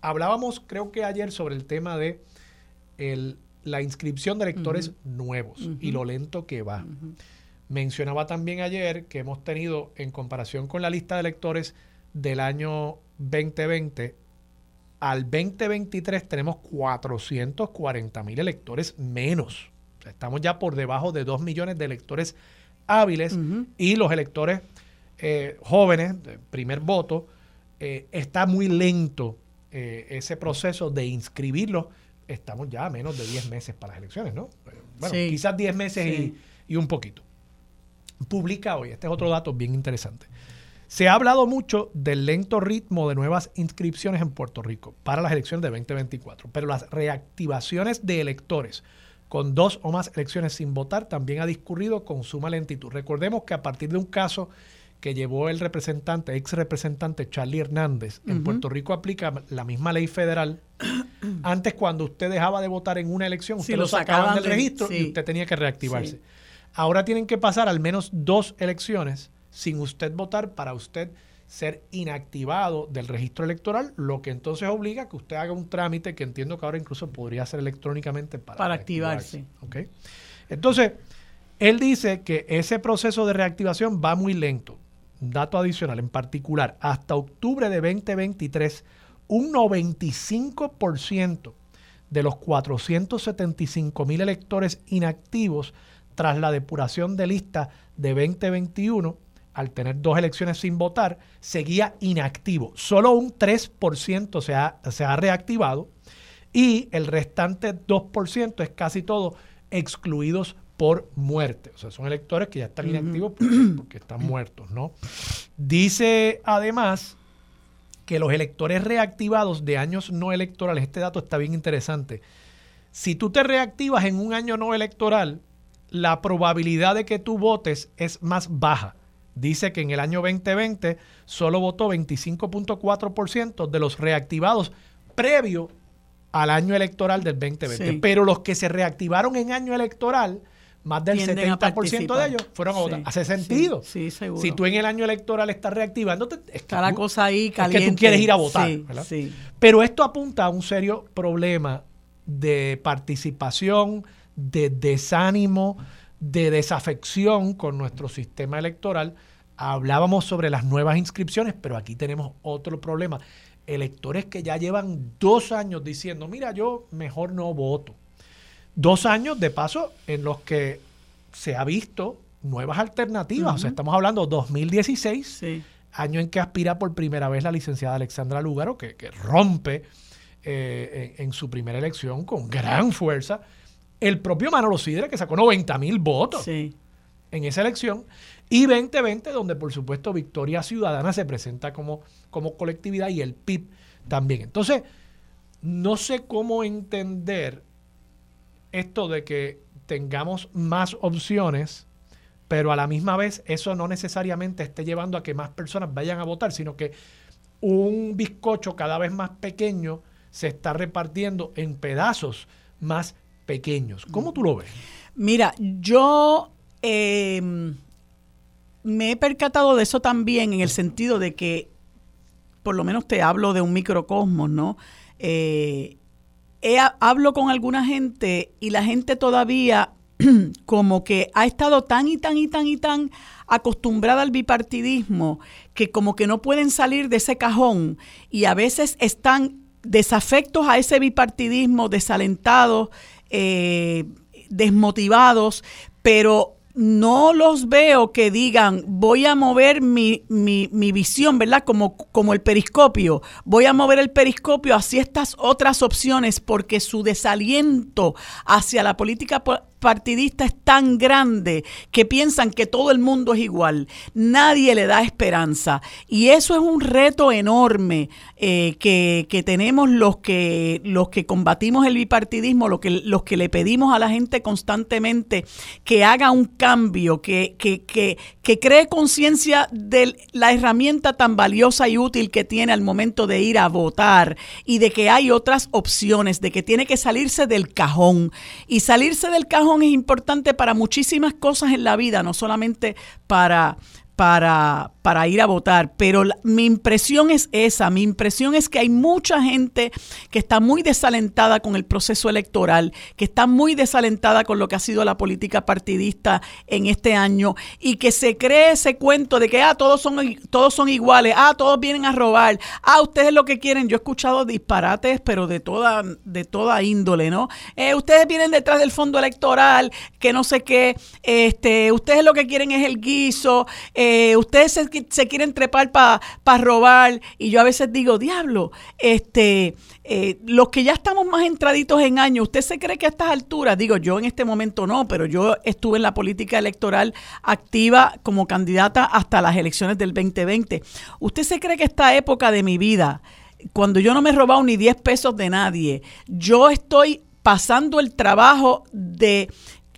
Hablábamos, creo que ayer, sobre el tema de la inscripción de electores nuevos y lo lento que va. Mencionaba también ayer que hemos tenido, en comparación con la lista de electores del año 2020, al 2023 tenemos 440 mil electores menos. estamos ya por debajo de 2 millones de electores hábiles y los electores eh, jóvenes, primer voto, eh, está muy lento eh, ese proceso de inscribirlos. Estamos ya a menos de 10 meses para las elecciones, ¿no? Bueno, quizás 10 meses y un poquito publica hoy, este es otro dato bien interesante. Se ha hablado mucho del lento ritmo de nuevas inscripciones en Puerto Rico para las elecciones de 2024, pero las reactivaciones de electores con dos o más elecciones sin votar también ha discurrido con suma lentitud. Recordemos que a partir de un caso que llevó el representante, ex representante Charlie Hernández, en Puerto Rico aplica la misma ley federal. Antes, cuando usted dejaba de votar en una elección, usted lo sacaban del registro y usted tenía que reactivarse. Ahora tienen que pasar al menos dos elecciones sin usted votar para usted ser inactivado del registro electoral, lo que entonces obliga a que usted haga un trámite que entiendo que ahora incluso podría ser electrónicamente para, para activarse. Entonces, él dice que ese proceso de reactivación va muy lento. Dato adicional, en particular, hasta octubre de 2023, un 95% de los 475 mil electores inactivos tras la depuración de lista de 2021, al tener dos elecciones sin votar, seguía inactivo. Solo un 3% se ha, se ha reactivado y el restante 2% es casi todo excluidos por muerte. O sea, son electores que ya están inactivos porque, están muertos, ¿no? Dice además que los electores reactivados de años no electorales, este dato está bien interesante. Si tú te reactivas en un año no electoral, la probabilidad de que tú votes es más baja. Dice que en el año 2020 solo votó 25.4% de los reactivados previo al año electoral del 2020. Pero los que se reactivaron en año electoral, más del 70% de ellos fueron a votar. Hace sentido. Sí, seguro. Si tú en el año electoral estás reactivándote, está la cosa ahí caliente. Es que tú quieres ir a votar. Pero esto apunta a un serio problema de participación, de desánimo, de desafección con nuestro sistema electoral. Hablábamos sobre las nuevas inscripciones, pero aquí tenemos otro problema. Electores que ya llevan dos años diciendo, mira, yo mejor no voto. Dos años de paso en los que se ha visto nuevas alternativas. O sea, estamos hablando 2016, año en que aspira por primera vez la licenciada Alexandra Lúgaro, que, rompe eh, en, su primera elección con gran fuerza. El propio Manolo Sidre, que sacó 90 mil votos en esa elección, y 2020, donde por supuesto Victoria Ciudadana se presenta como, como colectividad y el PIB también. Entonces, no sé cómo entender esto de que tengamos más opciones, pero a la misma vez eso no necesariamente esté llevando a que más personas vayan a votar, sino que un bizcocho cada vez más pequeño se está repartiendo en pedazos más pequeños. ¿Cómo tú lo ves? Mira, yo em, me he percatado de eso también en el sentido de que, por lo menos te hablo de un microcosmos, ¿no? Eh, hablo con alguna gente y la gente todavía como que ha estado tan y tan y tan y tan acostumbrada al bipartidismo que como que no pueden salir de ese cajón y a veces están desafectos a ese bipartidismo, desalentados, eh, desmotivados, pero no los veo que digan, voy a mover mi, mi, visión, ¿verdad? Como, como el periscopio. Voy a mover el periscopio hacia estas otras opciones porque su desaliento hacia la política partidista es tan grande que piensan que todo el mundo es igual. Nadie le da esperanza. Y eso es un reto enorme eh, que, tenemos los que, los que combatimos el bipartidismo, lo que, los que le pedimos a la gente constantemente que haga un cambio, que, que, que, que cree conciencia de la herramienta tan valiosa y útil que tiene al momento de ir a votar y de que hay otras opciones, de que tiene que salirse del cajón. Y salirse del cajón es importante para muchísimas cosas en la vida, no solamente para, para ir a votar, pero mi impresión es esa, mi impresión es que hay mucha gente que está muy desalentada con el proceso electoral, que está muy desalentada con lo que ha sido la política partidista en este año y que se cree ese cuento de que ah, todos son todos son iguales, ah, todos vienen a robar, ah, ustedes lo que quieren, yo he escuchado disparates, pero de toda de toda índole, ¿no? Eh, ustedes vienen detrás del fondo electoral, que no sé qué, este, ustedes lo que quieren es el guiso, ustedes se quieren trepar para robar. Y yo a veces digo, diablo, este, eh, los que ya estamos más entraditos en años, ¿usted se cree que a estas alturas, digo yo en este momento no, pero yo estuve en la política electoral activa como candidata hasta las elecciones del 2020. ¿Usted se cree que esta época de mi vida, cuando yo no me he robado ni 10 pesos de nadie, yo estoy pasando el trabajo de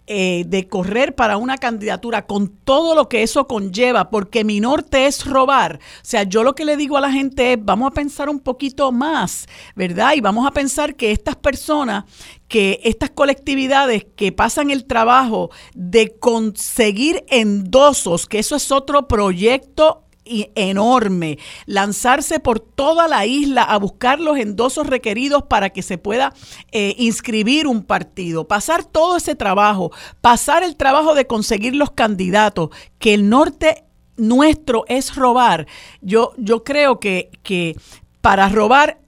eh, de correr para una candidatura con todo lo que eso conlleva, porque mi norte es robar. O sea, yo lo que le digo a la gente es, vamos a pensar un poquito más, ¿verdad? Y vamos a pensar que estas personas, que estas colectividades que pasan el trabajo de conseguir endosos, que eso es otro proyecto enorme, lanzarse por toda la isla a buscar los endosos requeridos para que se pueda eh, inscribir un partido, pasar todo ese trabajo, pasar el trabajo de conseguir los candidatos, que el norte nuestro es robar. Yo, yo creo que, que para robar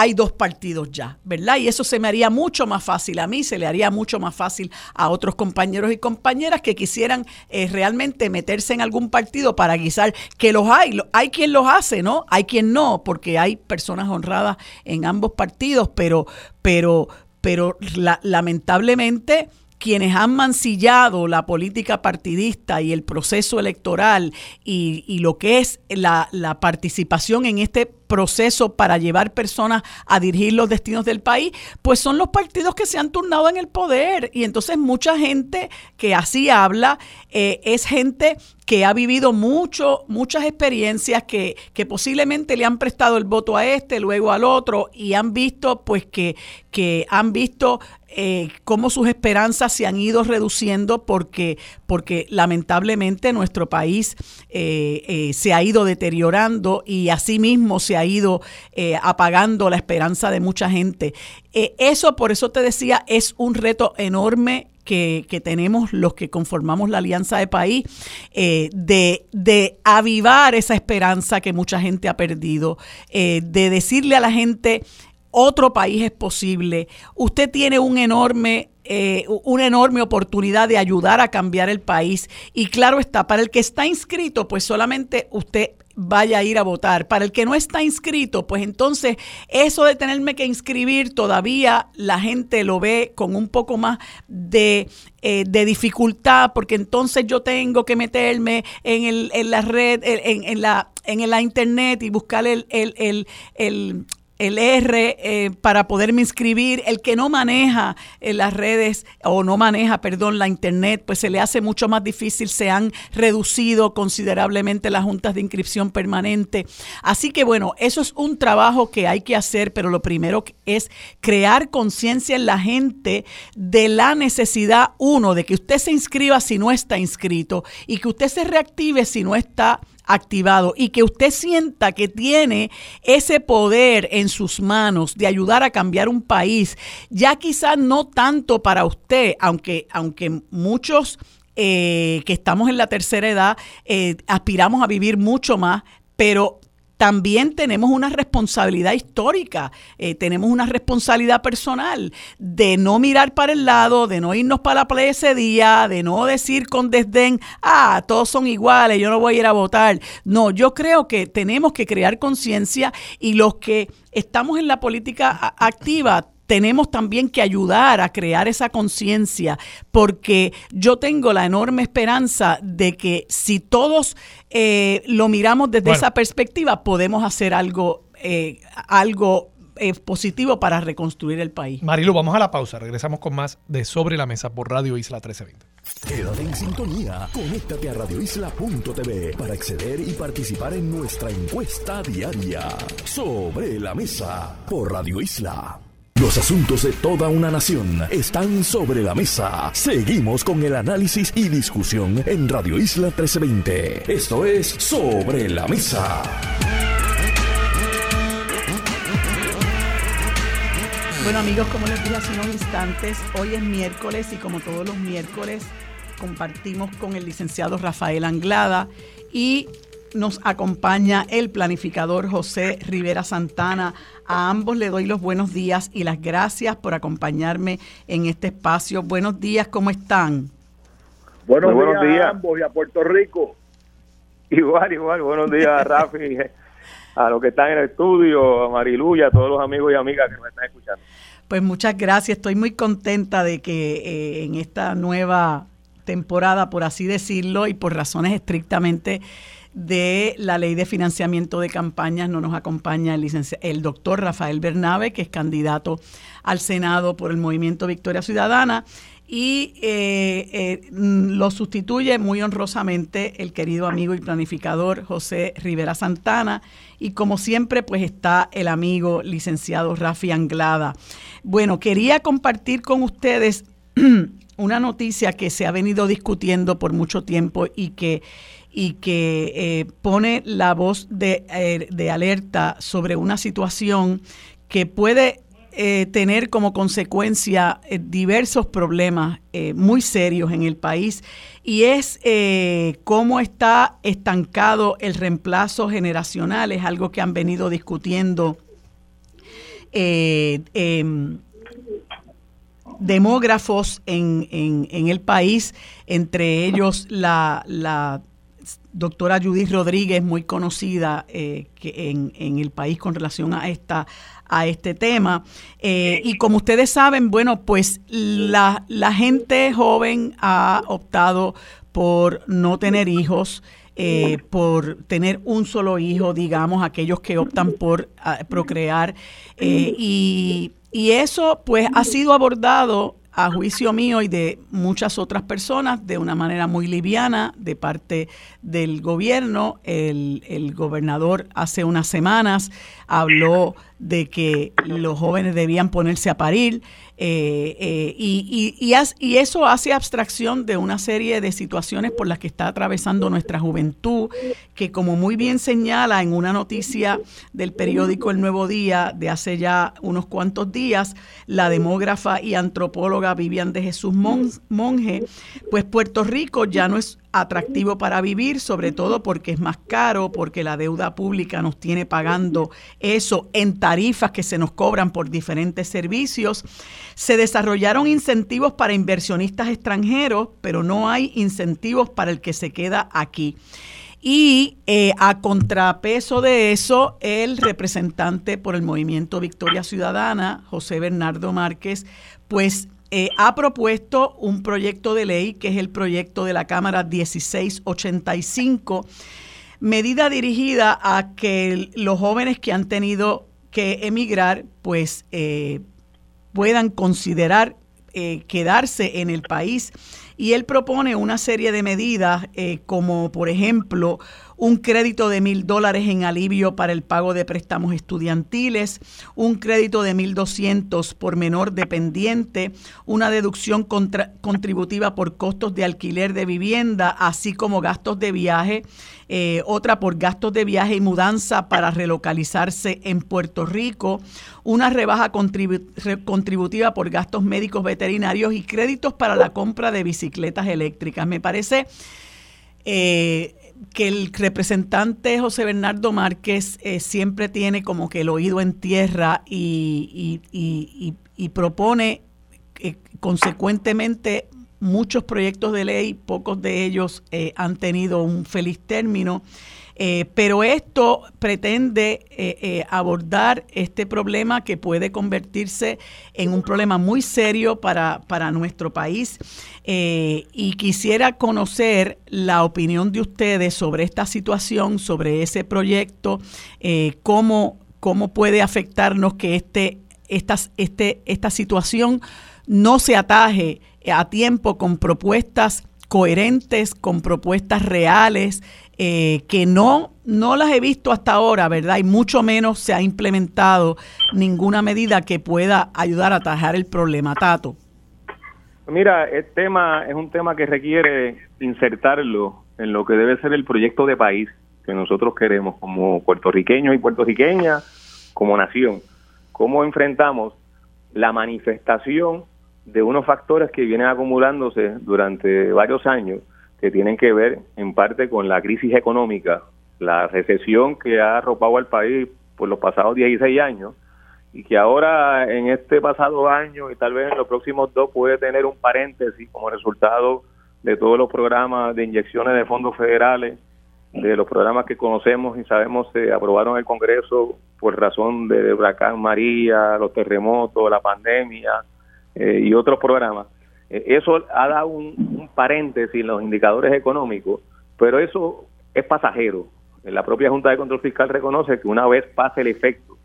hay dos partidos ya, ¿verdad? Y eso se me haría mucho más fácil a mí, se le haría mucho más fácil a otros compañeros y compañeras que quisieran eh, realmente meterse en algún partido para guisar, que los hay, hay quien los hace, ¿no? Hay quien no, porque hay personas honradas en ambos partidos, pero, pero, pero lamentablemente quienes han mancillado la política partidista y el proceso electoral y, lo que es la, la, participación en este proceso para llevar personas a dirigir los destinos del país, pues son los partidos que se han turnado en el poder. Y entonces mucha gente que así habla eh, es gente que ha vivido mucho, muchas experiencias que, que posiblemente le han prestado el voto a este, luego al otro, y han visto, pues, que, que han visto eh, cómo sus esperanzas se han ido reduciendo porque, porque lamentablemente nuestro país eh, eh, se ha ido deteriorando y asimismo se ha ido apagando la esperanza de mucha gente. eso, por eso te decía, es un reto enorme que, tenemos los que conformamos la Alianza de País, de, de, avivar esa esperanza que mucha gente ha perdido, de decirle a la gente, otro país es posible. Usted tiene un enorme, eh, una enorme oportunidad de ayudar a cambiar el país. Y claro está, para el que está inscrito, pues solamente usted vaya a ir a votar. Para el que no está inscrito, pues entonces eso de tenerme que inscribir todavía la gente lo ve con un poco más de, eh, dificultad, porque entonces yo tengo que meterme en, el, en la red, en, en, la, en la internet y buscar el, el, el el R eh, para poderme inscribir, el que no maneja eh, las redes o no maneja, perdón, la internet, pues se le hace mucho más difícil, se han reducido considerablemente las juntas de inscripción permanente. Así que bueno, eso es un trabajo que hay que hacer, pero lo primero es crear conciencia en la gente de la necesidad, uno, de que usted se inscriba si no está inscrito y que usted se reactive si no está activado y que usted sienta que tiene ese poder en sus manos de ayudar a cambiar un país, ya quizás no tanto para usted, aunque, aunque muchos eh, que estamos en la tercera edad eh, aspiramos a vivir mucho más, pero también tenemos una responsabilidad histórica, eh, tenemos una responsabilidad personal de no mirar para el lado, de no irnos para la playa ese día, de no decir con desdén, ah, todos son iguales, yo no voy a ir a votar. No, yo creo que tenemos que crear conciencia y los que estamos en la política activa tenemos también que ayudar a crear esa conciencia, porque yo tengo la enorme esperanza de que si todos eh, lo miramos desde esa perspectiva, podemos hacer algo, eh, algo eh, positivo para reconstruir el país. Marilu, vamos a la pausa. Regresamos con más de Sobre la Mesa por Radio Isla 1320. Quédate en sintonía. Conéctate a radioisla.tv para acceder y participar en nuestra encuesta diaria. Sobre la Mesa por Radio Isla. Los asuntos de toda una nación están sobre la mesa. Seguimos con el análisis y discusión en Radio Isla 1320. Esto es Sobre la Mesa. Bueno amigos, como les dije hace unos instantes, hoy es miércoles y como todos los miércoles compartimos con el licenciado Rafael Anglada y nos acompaña el planificador José Rivera Santana. A ambos le doy los buenos días y las gracias por acompañarme en este espacio. Buenos días, ¿cómo están? Buenos, días, a ambos y a Puerto Rico. Igual, igual. Buenos días, Rafi, a los que están en el estudio, a Marilu y a todos los amigos y amigas que nos están escuchando. Pues muchas gracias. Estoy muy contenta de que eh, en esta nueva temporada, por así decirlo, y por razones estrictamente de la ley de financiamiento de campañas. No nos acompaña el, doctor Rafael Bernabe, que es candidato al Senado por el Movimiento Victoria Ciudadana, y eh, eh, lo sustituye muy honrosamente el querido amigo y planificador José Rivera Santana, y como siempre, pues está el amigo licenciado Rafi Anglada. Bueno, quería compartir con ustedes una noticia que se ha venido discutiendo por mucho tiempo y que y que eh, pone la voz eh, de, alerta sobre una situación que puede eh, tener como consecuencia diversos problemas muy serios en el país. Y es cómo está estancado el reemplazo generacional, es algo que han venido discutiendo em, demógrafos en, en, el país, entre ellos la, la doctora Judith Rodríguez, muy conocida eh, que en, el país con relación a esta a este tema. Eh, y como ustedes saben, bueno, pues la, la, gente joven ha optado por no tener hijos, eh, por tener un solo hijo, digamos, aquellos que optan por ah, procrear. y, y eso pues ha sido abordado a juicio mío y de muchas otras personas de una manera muy liviana de parte del gobierno. El, el gobernador hace unas semanas habló de que los jóvenes debían ponerse a parir. Eh, eh, y, y, y, eso hace abstracción de una serie de situaciones por las que está atravesando nuestra juventud, que como muy bien señala en una noticia del periódico El Nuevo Día de hace ya unos cuantos días, la demógrafa y antropóloga Vivian de Jesús Monge, pues Puerto Rico ya no es atractivo para vivir, sobre todo porque es más caro, porque la deuda pública nos tiene pagando eso en tarifas que se nos cobran por diferentes servicios. Se desarrollaron incentivos para inversionistas extranjeros, pero no hay incentivos para el que se queda aquí. Y eh, a contrapeso de eso, el representante por el movimiento Victoria Ciudadana, José Bernardo Márquez, pues eh, ha propuesto un proyecto de ley que es el proyecto de la Cámara 1685, medida dirigida a que los jóvenes que han tenido que emigrar pues eh, puedan considerar eh, quedarse en el país. Y él propone una serie de medidas como por ejemplo un crédito de mil dólares en alivio para el pago de préstamos estudiantiles, un crédito de mil doscientos por menor dependiente, una deducción contributiva por costos de alquiler de vivienda, así como gastos de viaje, eh, otra por gastos de viaje y mudanza para relocalizarse en Puerto Rico, una rebaja contributiva por gastos médicos veterinarios y créditos para la compra de bicicletas eléctricas. Me parece eh, que el representante José Bernardo Márquez eh, siempre tiene como que el oído en tierra y, propone eh, consecuentemente muchos proyectos de ley, pocos de ellos han tenido un feliz término. Eh, pero esto pretende eh, eh, abordar este problema que puede convertirse en un problema muy serio para, para nuestro país. y quisiera conocer la opinión de ustedes sobre esta situación, sobre ese proyecto, cómo, cómo puede afectarnos que este, estas, este, esta situación no se ataje a tiempo con propuestas coherentes, con propuestas reales, eh, que no, no las he visto hasta ahora, ¿verdad? Y mucho menos se ha implementado ninguna medida que pueda ayudar a atajar el problema. Tato. Mira, el tema es un tema que requiere insertarlo en lo que debe ser el proyecto de país que nosotros queremos como puertorriqueños y puertorriqueñas, como nación. ¿Cómo enfrentamos la manifestación de unos factores que vienen acumulándose durante varios años que tienen que ver en parte con la crisis económica, la recesión que ha arropado al país por los pasados 16 años y que ahora en este pasado año y tal vez en los próximos dos puede tener un paréntesis como resultado de todos los programas de inyecciones de fondos federales, de los programas que conocemos y sabemos se aprobaron en el Congreso por razón de huracán María, los terremotos, la pandemia eh, y otros programas eso ha dado un, paréntesis en los indicadores económicos, pero eso es pasajero. La propia Junta de Control Fiscal reconoce que una vez pase el efecto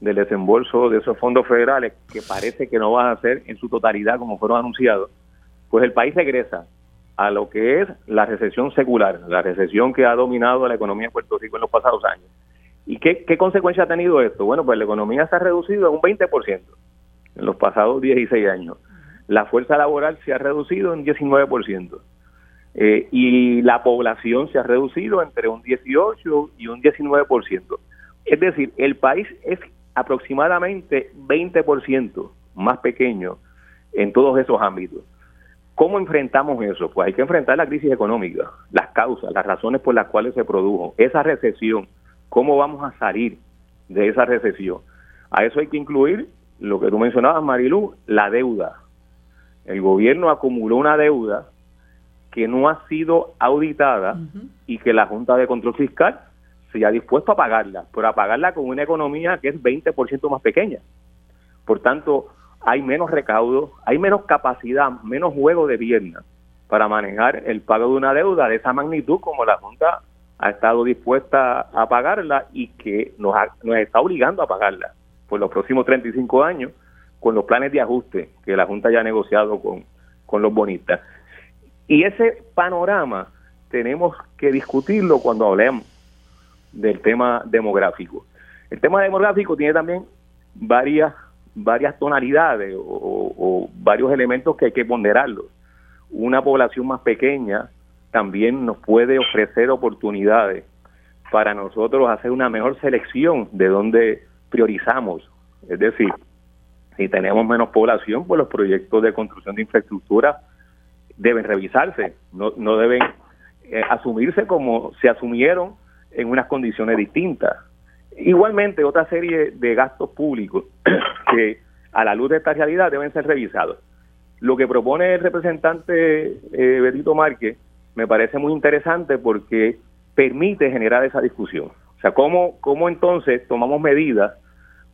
del desembolso de esos fondos federales, que parece que no van a ser en su totalidad como fueron anunciados, pues el país regresa a lo que es la recesión secular, la recesión que ha dominado la economía de Puerto Rico en los pasados años. ¿Y qué, qué consecuencia ha tenido esto? Bueno, pues la economía se ha reducido en un 20% en los pasados 16 años la fuerza laboral se ha reducido en 19%. Eh, y la población se ha reducido entre un 18 y un 19%. Es decir, el país es aproximadamente 20% más pequeño en todos esos ámbitos. ¿Cómo enfrentamos eso? Pues hay que enfrentar la crisis económica, las causas, las razones por las cuales se produjo, esa recesión, cómo vamos a salir de esa recesión. A eso hay que incluir lo que tú mencionabas, Marilu, la deuda, el gobierno acumuló una deuda que no ha sido auditada y que la Junta de Control Fiscal se ha dispuesto a pagarla, pero a pagarla con una economía que es 20% más pequeña. Por tanto, hay menos recaudo, hay menos capacidad, menos juego de piernas para manejar el pago de una deuda de esa magnitud como la Junta ha estado dispuesta a pagarla y que nos, nos está obligando a pagarla por los próximos 35 años con los planes de ajuste que la Junta ya ha negociado con, con los bonistas. Y ese panorama tenemos que discutirlo cuando hablemos del tema demográfico. El tema demográfico tiene también varias, varias tonalidades o, varios elementos que hay que ponderarlos. Una población más pequeña también nos puede ofrecer oportunidades para nosotros hacer una mejor selección de dónde priorizamos. Es decir, si tenemos menos población, pues los proyectos de construcción de infraestructura deben revisarse, no, no deben eh, asumirse como se asumieron en unas condiciones distintas. Igualmente, otra serie de gastos públicos que a la luz de esta realidad deben ser revisados. Lo que propone el representante eh, Benito Márquez me parece muy interesante porque permite generar esa discusión. O sea, ¿cómo, cómo entonces tomamos medidas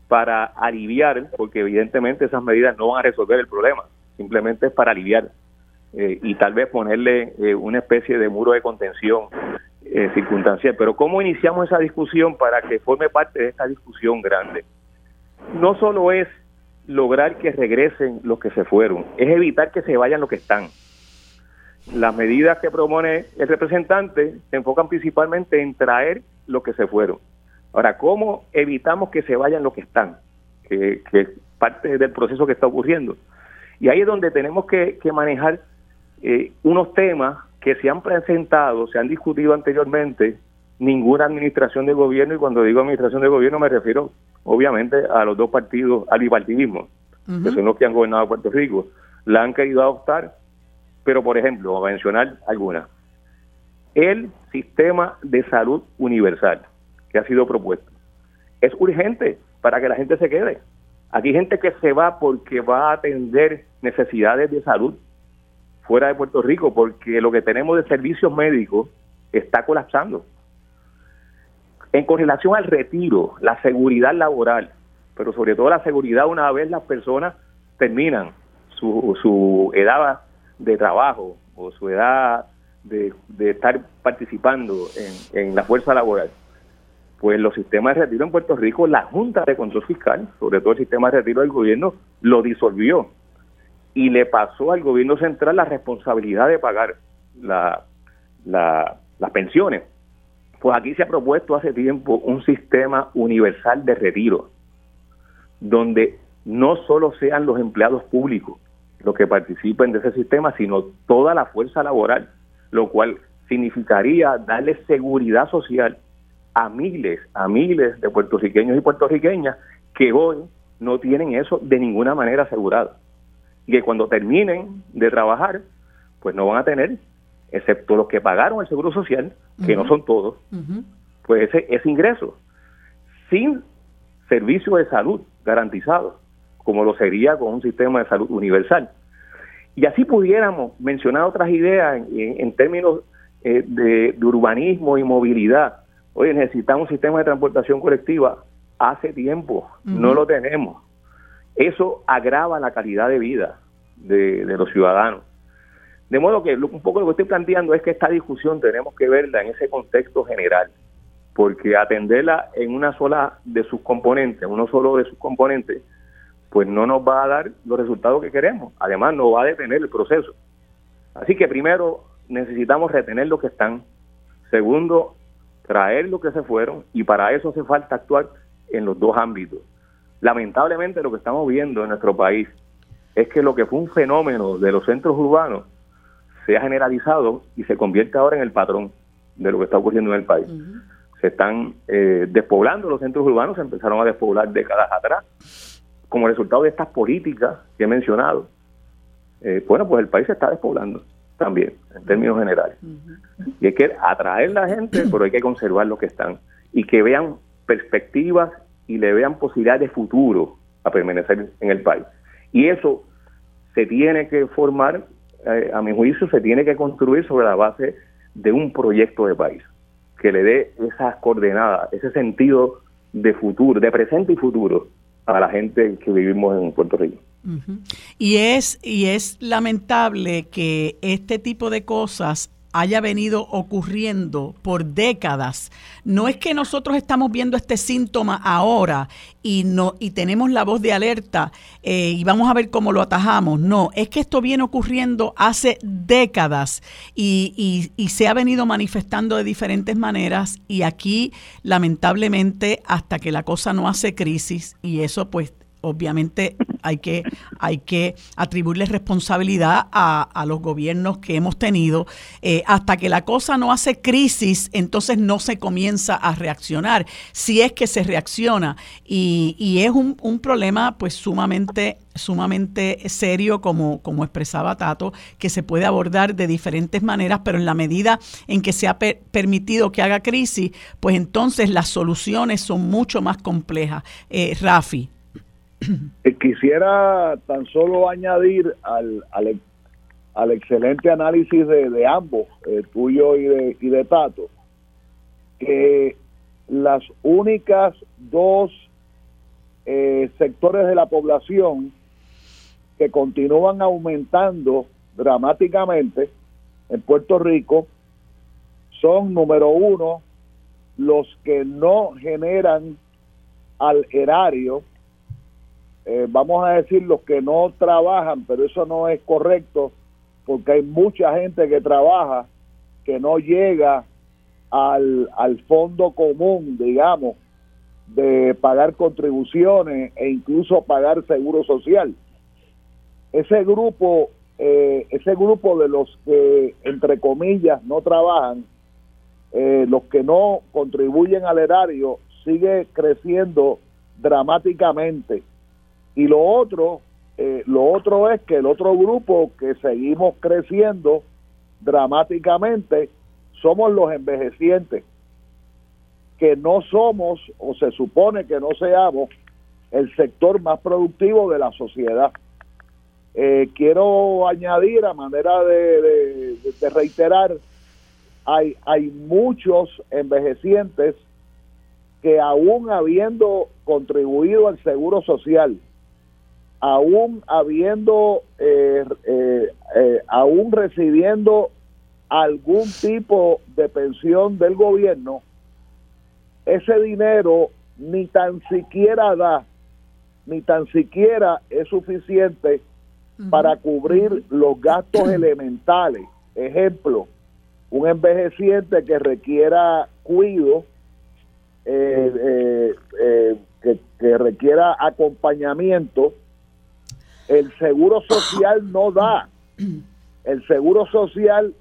para aliviar, porque evidentemente esas medidas no van a resolver el problema, simplemente es para aliviar eh, y tal vez ponerle eh, una especie de muro de contención eh, circunstancial. Pero ¿cómo iniciamos esa discusión para que forme parte de esta discusión grande? No solo es lograr que regresen los que se fueron, es evitar que se vayan los que están. las medidas que propone el representante se enfocan principalmente en traer lo que se fueron. Ahora, ¿cómo evitamos que se vayan los que están? Que, es parte del proceso que está ocurriendo. Y ahí es donde tenemos que, manejar eh, unos temas que se han presentado, se han discutido anteriormente, ninguna administración de gobierno, y cuando digo administración de gobierno me refiero obviamente a los dos partidos, al bipartidismo, que son los que han gobernado Puerto Rico, la han querido adoptar pero, por ejemplo, a mencionar algunas. El sistema de salud universal que ha sido propuesto es urgente para que la gente se quede. Aquí hay gente que se va porque va a atender necesidades de salud fuera de Puerto Rico, porque lo que tenemos de servicios médicos está colapsando. En correlación al retiro, la seguridad laboral, pero sobre todo la seguridad una vez las personas terminan su, su edad de trabajo o su edad de, estar participando en, la fuerza laboral, pues los sistemas de retiro en Puerto Rico, la Junta de Control Fiscal, sobre todo el sistema de retiro del gobierno, lo disolvió y le pasó al gobierno central la responsabilidad de pagar la, las pensiones. Pues aquí se ha propuesto hace tiempo un sistema universal de retiro, donde no solo sean los empleados públicos, los que participen de ese sistema, sino toda la fuerza laboral, lo cual significaría darle seguridad social a miles, a miles de puertorriqueños y puertorriqueñas que hoy no tienen eso de ninguna manera asegurado. Y que cuando terminen de trabajar, pues no van a tener, excepto los que pagaron el seguro social, que no son todos, pues ese, ese ingreso, sin servicio de salud garantizado como lo sería con un sistema de salud universal. Y así pudiéramos mencionar otras ideas en, términos eh, de, urbanismo y movilidad. Oye, necesitamos un sistema de transportación colectiva. Hace tiempo, no lo tenemos. Eso agrava la calidad de vida de, los ciudadanos. De modo que un poco lo que estoy planteando es que esta discusión tenemos que verla en ese contexto general, porque atenderla en una sola de sus componentes, uno solo de sus componentes, pues no nos va a dar los resultados que queremos. Además, no va a detener el proceso. Así que primero necesitamos retener lo que están. Segundo, traer lo que se fueron y para eso hace falta actuar en los dos ámbitos. Lamentablemente lo que estamos viendo en nuestro país es que lo que fue un fenómeno de los centros urbanos se ha generalizado y se convierte ahora en el patrón de lo que está ocurriendo en el país. Se están eh, despoblando los centros urbanos, se empezaron a despoblar décadas atrás como resultado de estas políticas que he mencionado, eh, bueno, pues el país se está despoblando también, en términos generales. Y hay que atraer la gente, pero hay que conservar lo que están y que vean perspectivas y le vean posibilidades de futuro a permanecer en el país. Y eso se tiene que formar, eh, a mi juicio, se tiene que construir sobre la base de un proyecto de país que le dé esas coordenadas, ese sentido de futuro, de presente y futuro a la gente que vivimos en Puerto Rico. Y es y es lamentable que este tipo de cosas haya venido ocurriendo por décadas. No es que nosotros estamos viendo este síntoma ahora y no y tenemos la voz de alerta eh, y vamos a ver cómo lo atajamos. No, es que esto viene ocurriendo hace décadas y, y se ha venido manifestando de diferentes maneras y aquí lamentablemente hasta que la cosa no hace crisis y eso pues obviamente hay que, hay que atribuirle responsabilidad a, los gobiernos que hemos tenido. Eh, hasta que la cosa no hace crisis, entonces no se comienza a reaccionar, si es que se reacciona. Y, y es un, un, problema pues sumamente sumamente serio como, como expresaba Tato, que se puede abordar de diferentes maneras, pero en la medida en que se ha permitido que haga crisis, pues entonces las soluciones son mucho más complejas. Eh, Rafi. Eh, quisiera tan solo añadir al, al, excelente análisis de, ambos, eh, tuyo y de, y de Tato, que las únicas dos eh, sectores de la población que continúan aumentando dramáticamente en Puerto Rico son, número uno, los que no generan al erario eh, vamos a decir los que no trabajan, pero eso no es correcto, porque hay mucha gente que trabaja que no llega al, al fondo común, digamos, de pagar contribuciones e incluso pagar seguro social. Ese grupo, eh, ese grupo de los que, entre comillas, no trabajan, eh, los que no contribuyen al erario, sigue creciendo dramáticamente. Y lo otro, eh, lo otro es que el otro grupo que seguimos creciendo dramáticamente somos los envejecientes que no somos o se supone que no seamos el sector más productivo de la sociedad. Eh, quiero añadir a manera de, reiterar, hay, hay muchos envejecientes que aún habiendo contribuido al seguro social, aún habiendo, eh, eh, aún recibiendo algún tipo de pensión del gobierno, ese dinero ni tan siquiera da, ni tan siquiera es suficiente para cubrir los gastos elementales. Ejemplo, un envejeciente que requiera cuido, eh, eh, eh, que, que requiera acompañamiento, el seguro social no da. El seguro social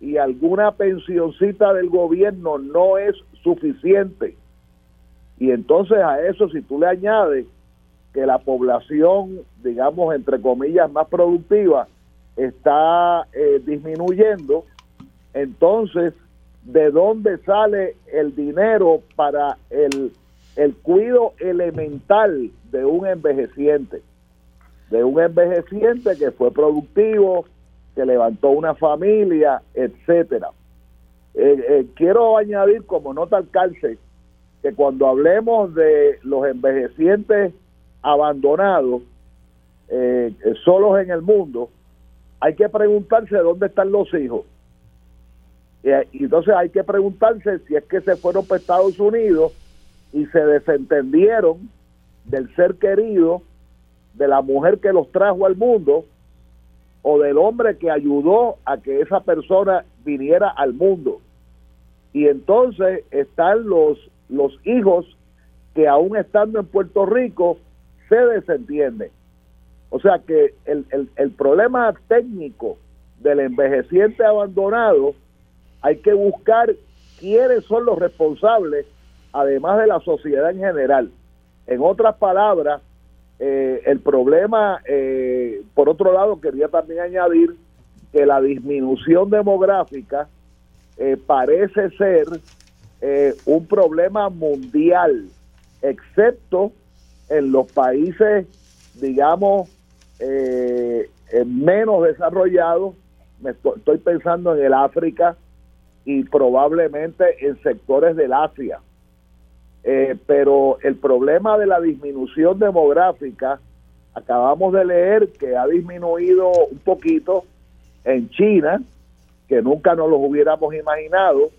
y alguna pensioncita del gobierno no es suficiente. Y entonces a eso, si tú le añades que la población, digamos, entre comillas, más productiva está eh, disminuyendo, entonces, ¿de dónde sale el dinero para el, el cuido elemental de un envejeciente? De un envejeciente que fue productivo, que levantó una familia, etcétera. Eh, eh, quiero añadir como nota al cárcel que cuando hablemos de los envejecientes abandonados, eh, solos en el mundo, hay que preguntarse dónde están los hijos. Y, entonces hay que preguntarse si es que se fueron para Estados Unidos y se desentendieron del ser querido, de la mujer que los trajo al mundo, o del hombre que ayudó a que esa persona viniera al mundo. Y entonces están los, los hijos que aún estando en Puerto Rico se desentienden. O sea que el, el problema técnico del envejeciente abandonado hay que buscar quiénes son los responsables, además de la sociedad en general. En otras palabras, eh, el problema, eh, por otro lado, quería también añadir que la disminución demográfica eh, parece ser un problema mundial, excepto en los países, digamos, menos desarrollados. Me estoy pensando en el África y probablemente en sectores del Asia eh, pero el problema de la disminución demográfica, acabamos de leer que ha disminuido un poquito en China, que nunca nos lo hubiéramos imaginado.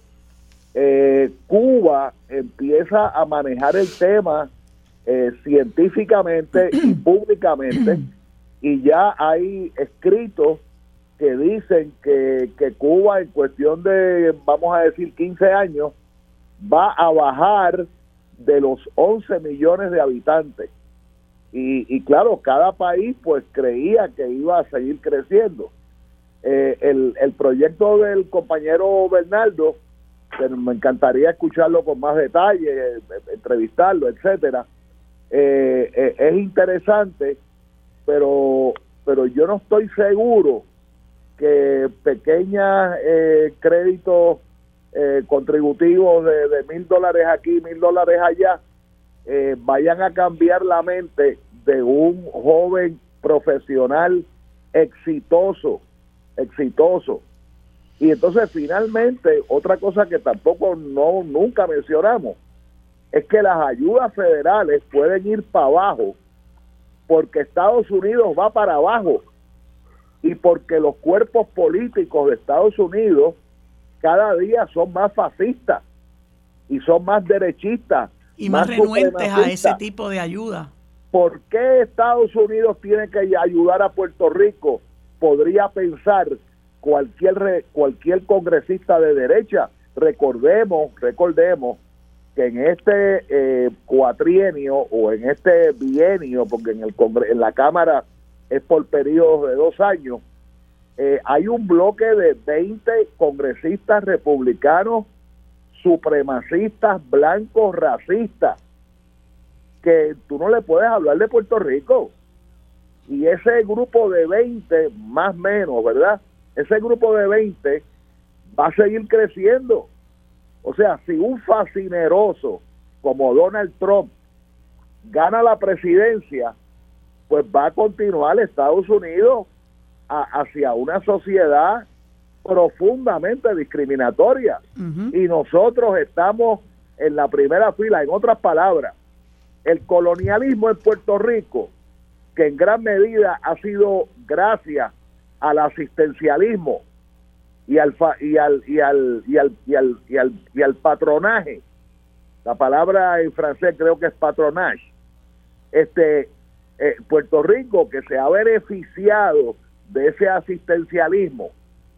Eh, Cuba empieza a manejar el tema eh, científicamente y públicamente y ya hay escritos que dicen que, que Cuba en cuestión de, vamos a decir, 15 años, va a bajar de los 11 millones de habitantes. Y, claro, cada país pues creía que iba a seguir creciendo. Eh, el, el proyecto del compañero Bernardo, me encantaría escucharlo con más detalle, eh, entrevistarlo, etcétera. Eh, es interesante, pero pero yo no estoy seguro que pequeños créditos eh, contributivos de mil dólares aquí, mil dólares allá, eh, vayan a cambiar la mente de un joven profesional exitoso, exitoso. Y entonces finalmente, otra cosa que tampoco no nunca mencionamos, es que las ayudas federales pueden ir para abajo porque Estados Unidos va para abajo y porque los cuerpos políticos de Estados Unidos cada día son más fascistas y son más derechistas. Y más, renuentes a ese tipo de ayuda. ¿Por qué Estados Unidos tiene que ayudar a Puerto Rico? Podría pensar cualquier cualquier congresista de derecha. Recordemos, recordemos que en este eh, cuatrienio o en este bienio, porque en el en la Cámara es por periodos de dos años, eh, hay un bloque de 20 congresistas republicanos supremacistas, blancos, racistas, que tú no le puedes hablar de Puerto Rico. Y ese grupo de 20, más menos, ¿verdad? Ese grupo de 20 va a seguir creciendo. O sea, si un fascineroso como Donald Trump gana la presidencia, pues va a continuar Estados Unidos hacia una sociedad profundamente discriminatoria. Y nosotros estamos en la primera fila. En otras palabras, el colonialismo en Puerto Rico, que en gran medida ha sido gracias al asistencialismo y al, y al, y al, y al, y al, y al, y al patronaje. La palabra en francés creo que es patronage. Este, eh, Puerto Rico que se ha beneficiado de ese asistencialismo.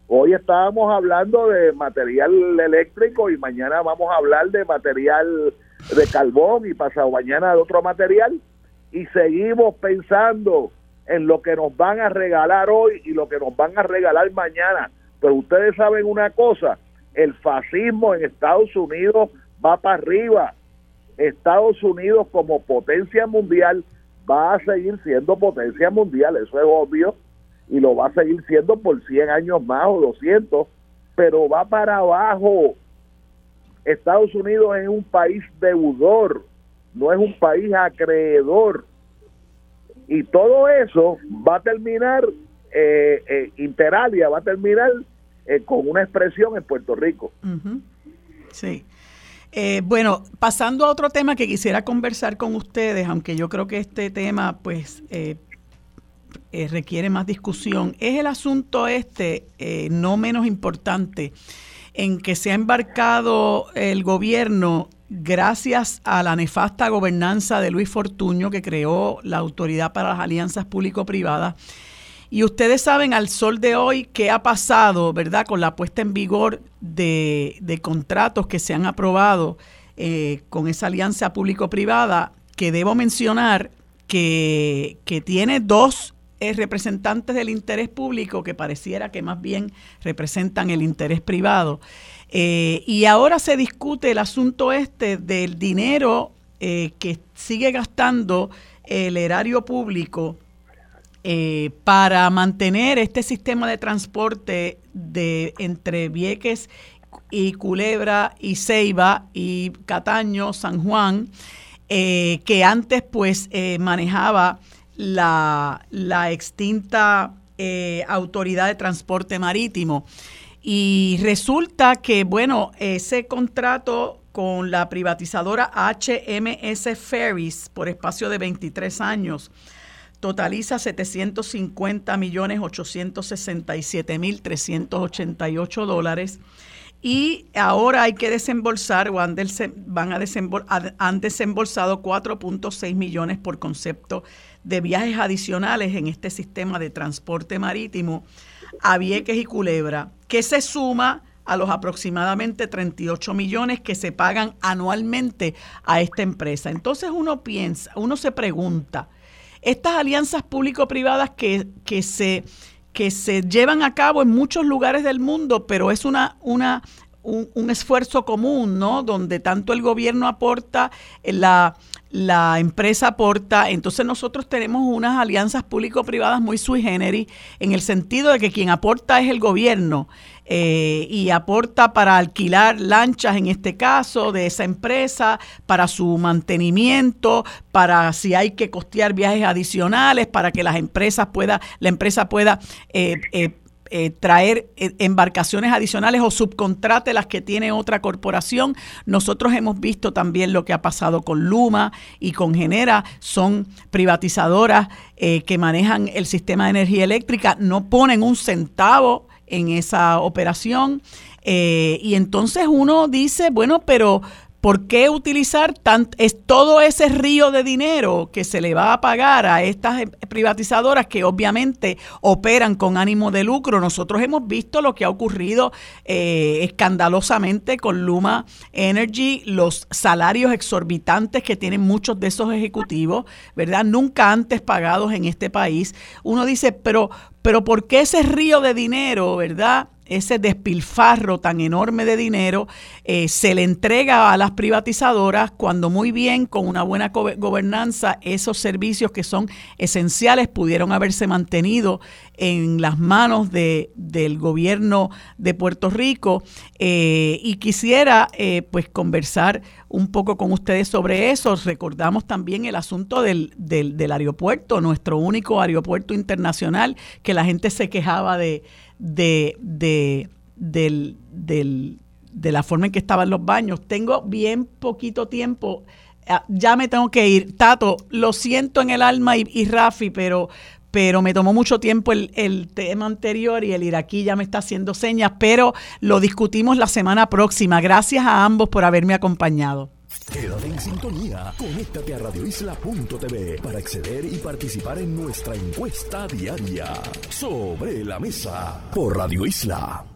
Hoy estábamos hablando de material eléctrico y mañana vamos a hablar de material de carbón y pasado mañana de otro material y seguimos pensando en lo que nos van a regalar hoy y lo que nos van a regalar mañana. Pero ustedes saben una cosa, el fascismo en Estados Unidos va para arriba. Estados Unidos como potencia mundial va a seguir siendo potencia mundial, eso es obvio, y lo va a seguir siendo por 100 años más o 200, pero va para abajo. Estados Unidos es un país deudor, no es un país acreedor. Y todo eso va a terminar, eh, eh, Interalia va a terminar eh, con una expresión en Puerto Rico. Sí. Eh, bueno, pasando a otro tema que quisiera conversar con ustedes, aunque yo creo que este tema pues eh, eh, requiere más discusión, es el asunto este, no menos importante, en que se ha embarcado el gobierno gracias a la nefasta gobernanza de Luis Fortuño, que creó la Autoridad para las Alianzas Público-Privadas y ustedes saben al sol de hoy qué ha pasado, ¿verdad? Con la puesta en vigor de, contratos que se han aprobado eh, con esa alianza público-privada, que debo mencionar que, tiene dos eh, representantes del interés público que pareciera que más bien representan el interés privado. Eh, y ahora se discute el asunto este del dinero que sigue gastando el erario público eh, para mantener este sistema de transporte de entre Vieques y Culebra y Ceiba y Cataño, San Juan, eh, que antes pues eh, manejaba la, extinta Autoridad de Transporte Marítimo. Y resulta que, bueno, ese contrato con la privatizadora HMS Ferries por espacio de 23 años, totaliza 750 millones 867 mil 388 dólares y ahora hay que desembolsar o han, a han desembolsado 4.6 millones por concepto de viajes adicionales en este sistema de transporte marítimo a Vieques y Culebra, que se suma a los aproximadamente 38 millones que se pagan anualmente a esta empresa. Entonces uno piensa, uno se pregunta, estas alianzas público-privadas que, que, se, que se llevan a cabo en muchos lugares del mundo, pero es una, una, un, esfuerzo común, ¿no? Donde tanto el gobierno aporta, la, la empresa aporta. Entonces nosotros tenemos unas alianzas público-privadas muy sui generis, en el sentido de que quien aporta es el gobierno eh, y aporta para alquilar lanchas, en este caso, de esa empresa, para su mantenimiento, para si hay que costear viajes adicionales, para que las empresas pueda, la empresa pueda eh, eh, traer embarcaciones adicionales o subcontrate las que tiene otra corporación. Nosotros hemos visto también lo que ha pasado con Luma y con Genera, son privatizadoras que manejan el sistema de energía eléctrica, no ponen un centavo en esa operación. Eh, y entonces uno dice, bueno, pero ¿Por qué utilizar es todo ese río de dinero que se le va a pagar a estas em, privatizadoras que obviamente operan con ánimo de lucro? Nosotros hemos visto lo que ha ocurrido eh, escandalosamente con Luma Energy, los salarios exorbitantes que tienen muchos de esos ejecutivos, ¿verdad? Nunca antes pagados en este país. Uno dice, pero, pero ¿por qué ese río de dinero, ¿verdad? Ese despilfarro tan enorme de dinero eh, se le entrega a las privatizadoras cuando muy bien con una buena gobernanza esos servicios que son esenciales pudieron haberse mantenido en las manos de, del gobierno de Puerto Rico eh, y quisiera eh, pues conversar un poco con ustedes sobre eso. Recordamos también el asunto del, del, del aeropuerto, nuestro único aeropuerto internacional que la gente se quejaba de de, de, del, de la forma en que estaban los baños. Tengo bien poquito tiempo. Ah, ya me tengo que ir. Tato, lo siento en el alma y, Rafi, pero, pero me tomó mucho tiempo el, tema anterior y el iraquí ya me está haciendo señas, pero lo discutimos la semana próxima. Gracias a ambos por haberme acompañado. Quédate en sintonía. Conéctate a radioisla.tv para acceder y participar en nuestra encuesta diaria. Sobre la mesa por Radio Isla.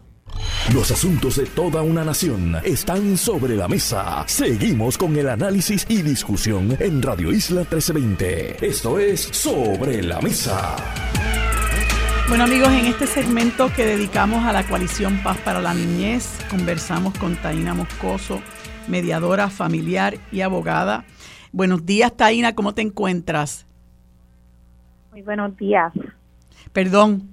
Los asuntos de toda una nación están sobre la mesa. Seguimos con el análisis y discusión en Radio Isla 1320. Esto es Sobre la Mesa. Bueno amigos, en este segmento que dedicamos a la coalición Paz para la Niñez, conversamos con Taina Moscoso mediadora familiar y abogada. Buenos días, Taina, ¿cómo te encuentras? Muy buenos días. Perdón.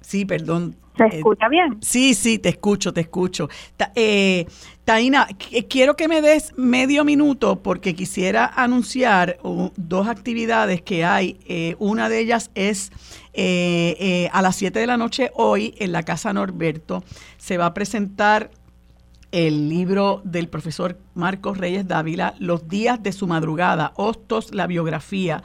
Sí, perdón. ¿Se eh, escucha bien? Sí, sí, te escucho, te escucho. eh, Taina, quiero que me des medio minuto porque quisiera anunciar dos actividades que hay. Eh, una de ellas es eh, a las 7 de la noche hoy en la Casa Norberto. Se va a presentar el libro del profesor Marcos Reyes Dávila, Los días de su madrugada, Hostos, la biografía.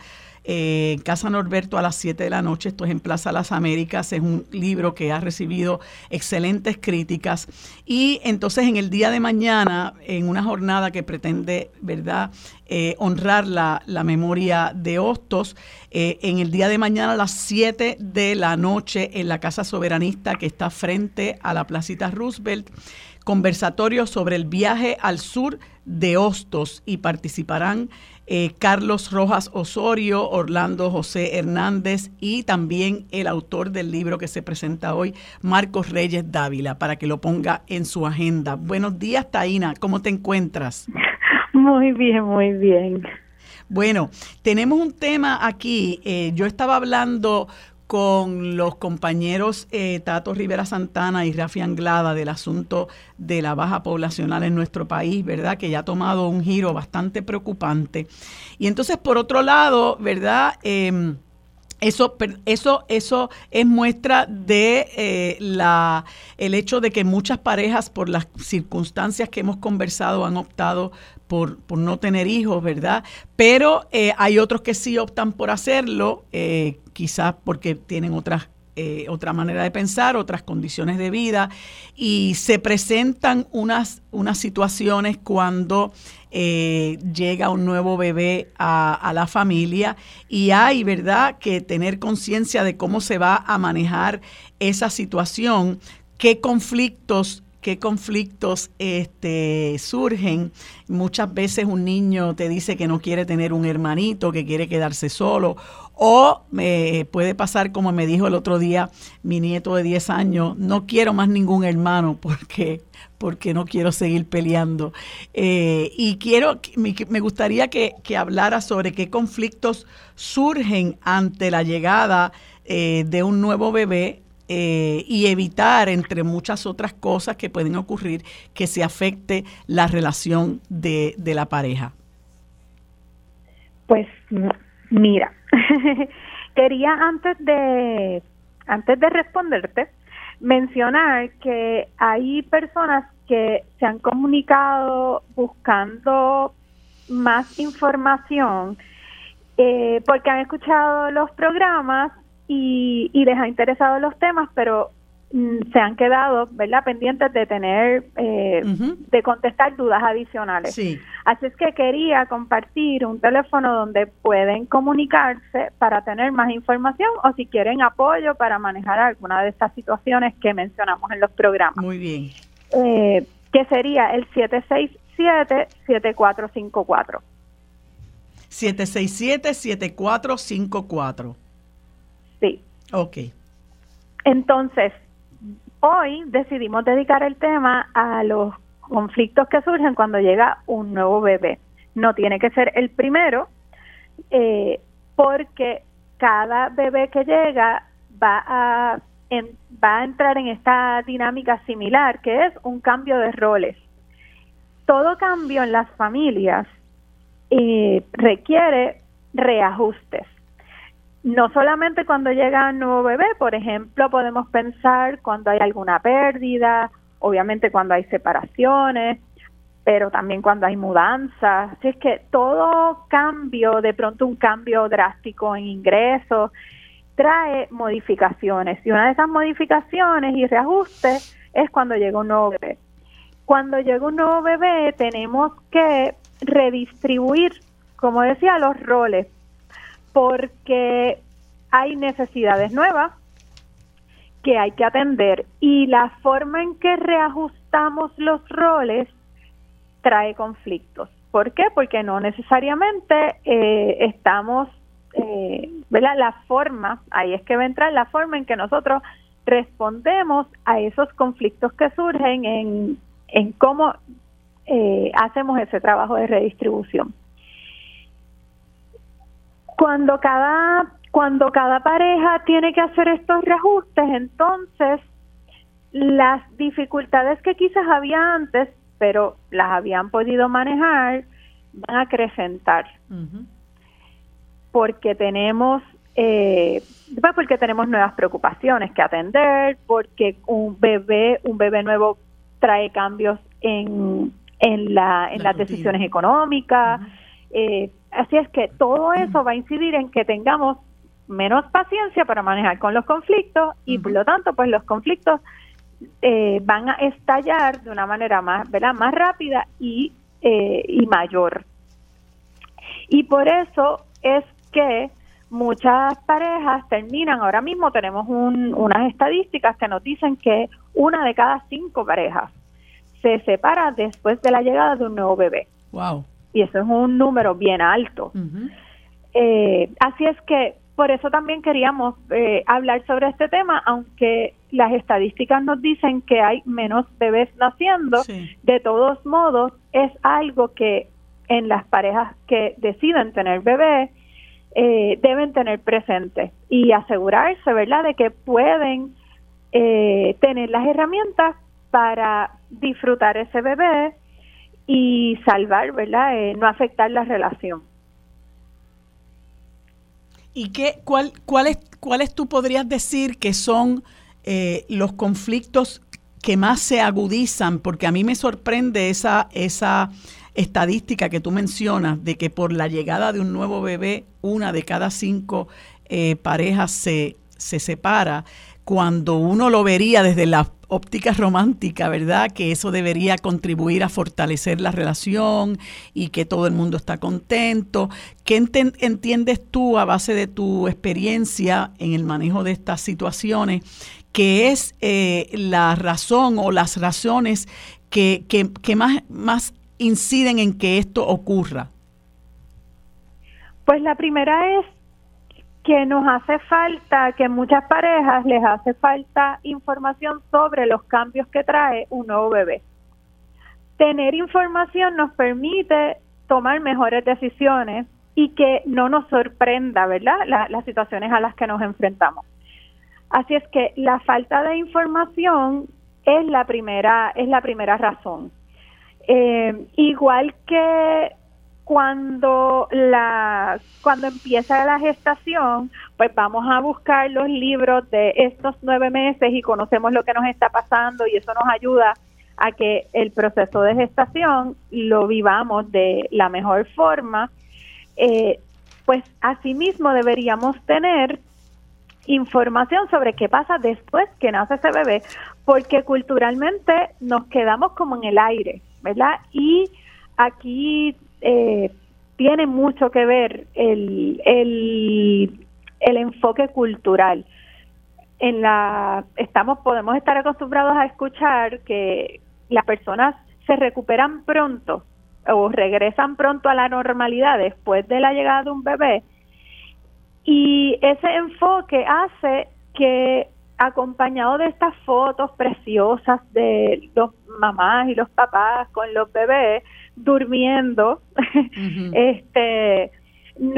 Eh, Casa Norberto a las 7 de la noche, esto es en Plaza Las Américas, es un libro que ha recibido excelentes críticas y entonces en el día de mañana, en una jornada que pretende, ¿verdad?, eh, honrar la, memoria de Hostos, eh, en el día de mañana a las 7 de la noche en la Casa Soberanista que está frente a la Placita Roosevelt, conversatorio sobre el viaje al sur de Hostos y participarán eh, Carlos Rojas Osorio, Orlando José Hernández y también el autor del libro que se presenta hoy, Marcos Reyes Dávila, para que lo ponga en su agenda. Buenos días, Taina, ¿cómo te encuentras? Muy bien, muy bien. Bueno, tenemos un tema aquí. Eh, yo estaba hablando con los compañeros eh, Tato Rivera Santana y Rafi Anglada del asunto de la baja poblacional en nuestro país, ¿verdad? Que ya ha tomado un giro bastante preocupante. Y entonces, por otro lado, ¿verdad? Em, eso, eso, eso es muestra de eh, la, el hecho de que muchas parejas, por las circunstancias que hemos conversado, han optado por, por no tener hijos, ¿verdad? Pero eh, hay otros que sí optan por hacerlo, quizás porque tienen otras otra manera de pensar, otras condiciones de vida, y se presentan unas, unas situaciones cuando eh, llega un nuevo bebé a, la familia y hay, ¿verdad?, que tener conciencia de cómo se va a manejar esa situación, qué conflictos qué conflictos este, surgen. Muchas veces un niño te dice que no quiere tener un hermanito, que quiere quedarse solo, o me puede pasar como me dijo el otro día mi nieto de 10 años, no quiero más ningún hermano porque, porque no quiero seguir peleando. Eh, y quiero, me gustaría que, que, hablara sobre qué conflictos surgen ante la llegada eh, de un nuevo bebé eh, y evitar, entre muchas otras cosas que pueden ocurrir, que se afecte la relación de, de la pareja. Pues mira, quería antes de antes de responderte mencionar que hay personas que se han comunicado buscando más información eh, porque han escuchado los programas y, les ha interesado los temas, pero mm, se han quedado, ¿verdad?, pendientes de tener, eh, de contestar dudas adicionales. Sí. Así es que quería compartir un teléfono donde pueden comunicarse para tener más información o si quieren apoyo para manejar alguna de estas situaciones que mencionamos en los programas. Muy bien. Eh, que sería el 767-7454. 767-7454. Sí. Ok. Entonces, hoy decidimos dedicar el tema a los conflictos que surgen cuando llega un nuevo bebé. No tiene que ser el primero, eh, porque cada bebé que llega va a, va a entrar en esta dinámica similar, que es un cambio de roles. Todo cambio en las familias eh, requiere reajustes. No solamente cuando llega un nuevo bebé, por ejemplo, podemos pensar cuando hay alguna pérdida, obviamente cuando hay separaciones, pero también cuando hay mudanzas. Así es que todo cambio, de pronto un cambio drástico en ingresos, trae modificaciones. Y una de esas modificaciones y reajustes es cuando llega un nuevo bebé. Cuando llega un nuevo bebé tenemos que redistribuir, como decía, los roles, porque hay necesidades nuevas que hay que atender y la forma en que reajustamos los roles trae conflictos. ¿Por qué? Porque no necesariamente eh, estamos, eh, ¿verdad? La forma, ahí es que va a entrar la forma en que nosotros respondemos a esos conflictos que surgen en, en cómo eh, hacemos ese trabajo de redistribución. Cuando cada, cuando cada pareja tiene que hacer estos reajustes, entonces las dificultades que quizás había antes, pero las habían podido manejar, van a acrecentar. Porque tenemos eh, pues porque tenemos nuevas preocupaciones que atender, porque un bebé, un bebé nuevo trae cambios en en, la, en las decisiones económicas. Eh, así es que todo eso va a incidir en que tengamos menos paciencia para manejar con los conflictos y por lo tanto pues los conflictos eh, van a estallar de una manera más, ¿verdad? más rápida y, eh, y mayor. Y por eso es que muchas parejas terminan, ahora mismo tenemos un, unas estadísticas que nos dicen que una de cada cinco parejas se separa después de la llegada de un nuevo bebé. Wow. Y eso es un número bien alto. Eh, así es que por eso también queríamos eh, hablar sobre este tema, aunque las estadísticas nos dicen que hay menos bebés naciendo, de todos modos es algo que en las parejas que deciden tener bebés eh, deben tener presente y asegurarse, ¿verdad?, de que pueden tener las herramientas para disfrutar ese bebé y salvar, ¿verdad? Eh, no afectar la relación. ¿Y qué, cuál, cuáles, cuáles tú podrías decir que son eh, los conflictos que más se agudizan? Porque a mí me sorprende esa, esa estadística que tú mencionas de que por la llegada de un nuevo bebé, una de cada cinco eh, parejas se, se separa, cuando uno lo vería desde la óptica romántica, ¿verdad? Que eso debería contribuir a fortalecer la relación y que todo el mundo está contento. ¿Qué entiendes tú a base de tu experiencia en el manejo de estas situaciones? que es eh, la razón o las razones que, que, más, más inciden en que esto ocurra? Pues la primera es que nos hace falta, que muchas parejas les hace falta información sobre los cambios que trae un nuevo bebé. Tener información nos permite tomar mejores decisiones y que no nos sorprenda, ¿verdad? las situaciones a las que nos enfrentamos. Así es que la falta de información es la primera, es la primera razón. Eh, igual que cuando la cuando empieza la gestación, pues vamos a buscar los libros de estos nueve meses y conocemos lo que nos está pasando y eso nos ayuda a que el proceso de gestación lo vivamos de la mejor forma. Eh, pues asimismo deberíamos tener información sobre qué pasa después que nace ese bebé, porque culturalmente nos quedamos como en el aire, ¿verdad? Y aquí eh, tiene mucho que ver el, el, el enfoque cultural. En la estamos podemos estar acostumbrados a escuchar que las personas se recuperan pronto o regresan pronto a la normalidad después de la llegada de un bebé y ese enfoque hace que acompañado de estas fotos preciosas de los mamás y los papás con los bebés durmiendo, este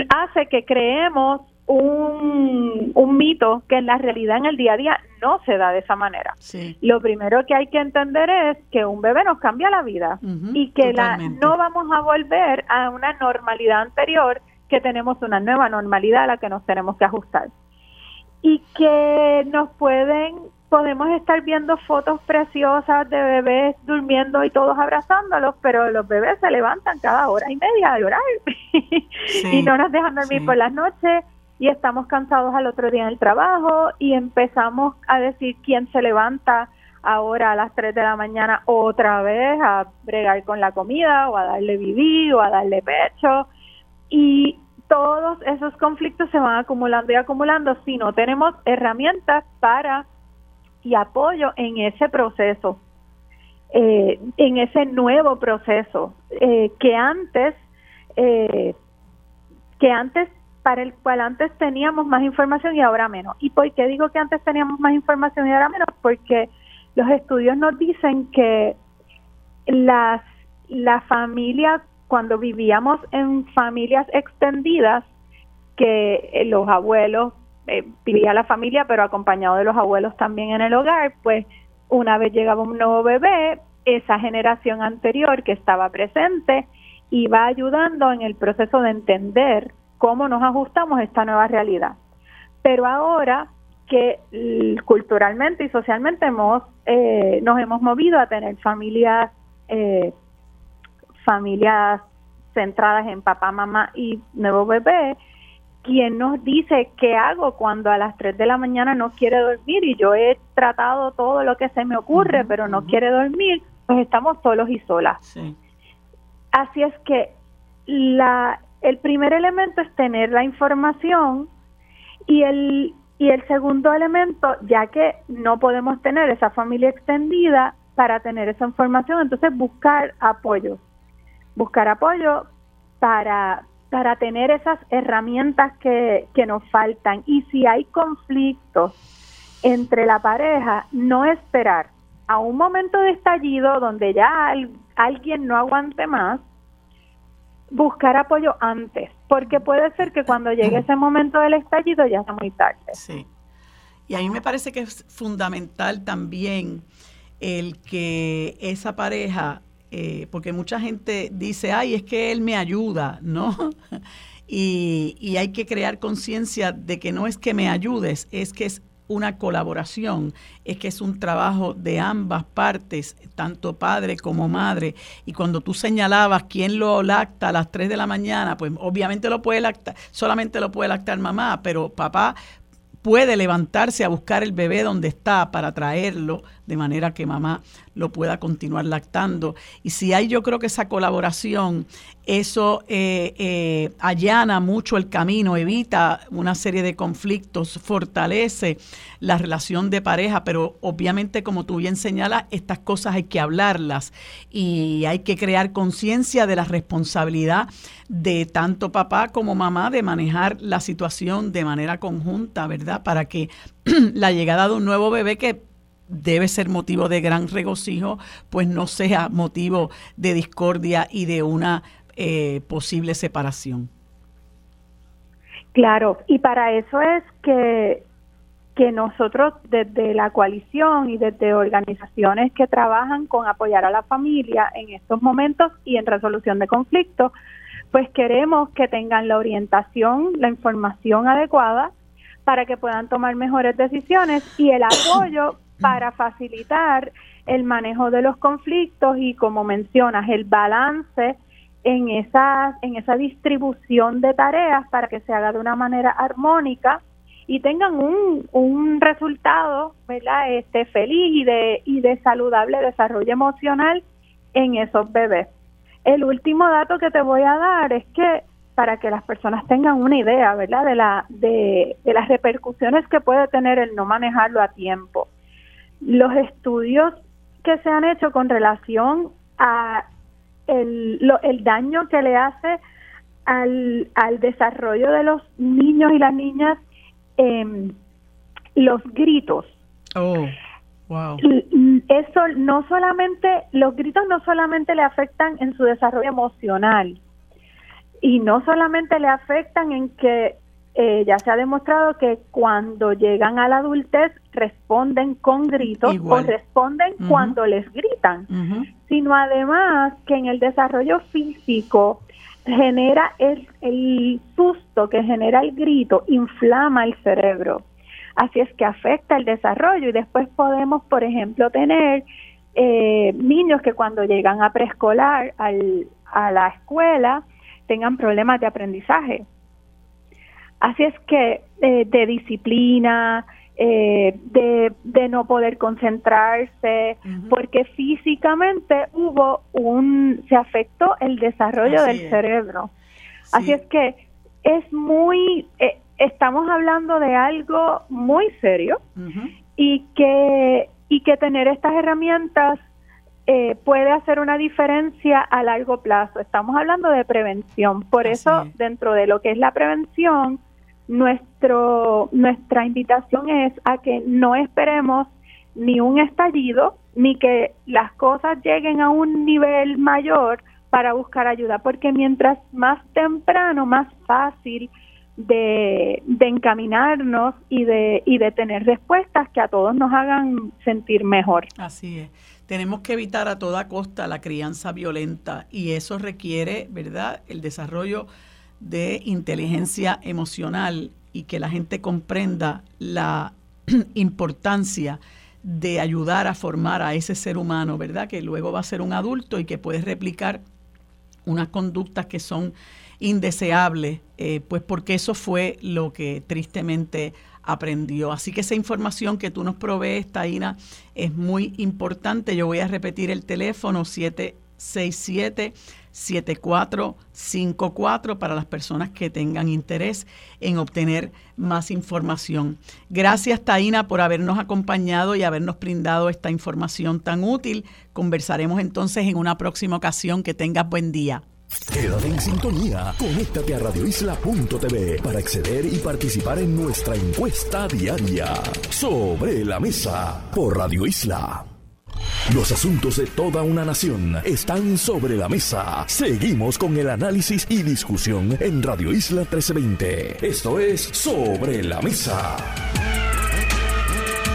hace que creemos un, un, mito que en la realidad en el día a día no se da de esa manera. Lo primero que hay que entender es que un bebé nos cambia la vida y que la, no vamos a volver a una normalidad anterior que tenemos una nueva normalidad a la que nos tenemos que ajustar. Y que nos pueden, podemos estar viendo fotos preciosas de bebés durmiendo y todos abrazándolos, pero los bebés se levantan cada hora y media a llorar y no nos dejan dormir por las noches y estamos cansados al otro día en el trabajo y empezamos a decir quién se levanta ahora a las 3 de la mañana otra vez a bregar con la comida o a darle vivir o a darle pecho. Y todos esos conflictos se van acumulando y acumulando. Si no tenemos herramientas para y apoyo en ese proceso, eh, en ese nuevo proceso eh, que antes, eh, que antes para el cual antes teníamos más información y ahora menos. ¿Y por qué digo que antes teníamos más información y ahora menos? Porque los estudios nos dicen que las la familia cuando vivíamos en familias extendidas, que los abuelos, eh, vivía la familia, pero acompañado de los abuelos también en el hogar, pues una vez llegaba un nuevo bebé, esa generación anterior que estaba presente iba ayudando en el proceso de entender cómo nos ajustamos a esta nueva realidad. Pero ahora que culturalmente y socialmente hemos, eh, nos hemos movido a tener familias eh, familias centradas en papá, mamá y nuevo bebé, quien nos dice qué hago cuando a las 3 de la mañana no quiere dormir y yo he tratado todo lo que se me ocurre, pero no quiere dormir, pues estamos solos y solas. Así es que la, el primer elemento es tener la información y el, y el segundo elemento, ya que no podemos tener esa familia extendida para tener esa información, entonces buscar apoyo. Buscar apoyo para, para tener esas herramientas que, que nos faltan. Y si hay conflictos entre la pareja, no esperar a un momento de estallido donde ya alguien no aguante más, buscar apoyo antes, porque puede ser que cuando llegue ese momento del estallido ya sea muy tarde. Sí. Y a mí me parece que es fundamental también el que esa pareja eh, porque mucha gente dice, ay, es que él me ayuda, ¿no? y, y hay que crear conciencia de que no es que me ayudes, es que es una colaboración, es que es un trabajo de ambas partes, tanto padre como madre. Y cuando tú señalabas quién lo lacta a las 3 de la mañana, pues obviamente lo puede lactar, solamente lo puede lactar mamá, pero papá puede levantarse a buscar el bebé donde está para traerlo de manera que mamá lo pueda continuar lactando. Y si hay yo creo que esa colaboración, eso eh, eh, allana mucho el camino, evita una serie de conflictos, fortalece la relación de pareja, pero obviamente como tú bien señalas, estas cosas hay que hablarlas y hay que crear conciencia de la responsabilidad de tanto papá como mamá de manejar la situación de manera conjunta, ¿verdad? Para que la llegada de un nuevo bebé que debe ser motivo de gran regocijo, pues no sea motivo de discordia y de una eh, posible separación. Claro, y para eso es que, que nosotros desde la coalición y desde organizaciones que trabajan con apoyar a la familia en estos momentos y en resolución de conflictos, pues queremos que tengan la orientación, la información adecuada para que puedan tomar mejores decisiones y el apoyo para facilitar el manejo de los conflictos y como mencionas el balance en esa en esa distribución de tareas para que se haga de una manera armónica y tengan un, un resultado, ¿verdad? Este feliz y de y de saludable desarrollo emocional en esos bebés. El último dato que te voy a dar es que para que las personas tengan una idea, ¿verdad? De la de, de las repercusiones que puede tener el no manejarlo a tiempo. Los estudios que se han hecho con relación a el, el daño que le hace al, al desarrollo de los niños y las niñas eh, los gritos. Oh, wow. Eso no solamente, los gritos no solamente le afectan en su desarrollo emocional y no solamente le afectan en que eh, ya se ha demostrado que cuando llegan a la adultez responden con gritos o responden cuando les gritan, sino además que en el desarrollo físico genera el, el susto que genera el grito, inflama el cerebro. Así es que afecta el desarrollo. Y después podemos, por ejemplo, tener eh, niños que cuando llegan a preescolar al, a la escuela tengan problemas de aprendizaje. Así es que eh, de disciplina, eh, de, de, no poder concentrarse, porque físicamente hubo un, se afectó el desarrollo del cerebro. Así es que es muy, eh, estamos hablando de algo muy serio y que y que tener estas herramientas eh, puede hacer una diferencia a largo plazo. Estamos hablando de prevención, por eso dentro de lo que es la prevención nuestro, nuestra invitación es a que no esperemos ni un estallido, ni que las cosas lleguen a un nivel mayor para buscar ayuda, porque mientras más temprano, más fácil de, de, encaminarnos y de, y de tener respuestas que a todos nos hagan sentir mejor. Así es. Tenemos que evitar a toda costa la crianza violenta y eso requiere, ¿verdad?, el desarrollo de inteligencia emocional y que la gente comprenda la importancia de ayudar a formar a ese ser humano, ¿verdad? Que luego va a ser un adulto y que puede replicar unas conductas que son indeseables, eh, pues porque eso fue lo que tristemente aprendió. Así que esa información que tú nos provees, Taina, es muy importante. Yo voy a repetir el teléfono 767 7454 para las personas que tengan interés en obtener más información. Gracias Taina por habernos acompañado y habernos brindado esta información tan útil. Conversaremos entonces en una próxima ocasión. Que tengas buen día. Quédate en sintonía. Conéctate a radioisla.tv para acceder y participar en nuestra encuesta diaria sobre la mesa por Radio Isla. Los asuntos de toda una nación están sobre la mesa. Seguimos con el análisis y discusión en Radio Isla 1320. Esto es Sobre la Mesa.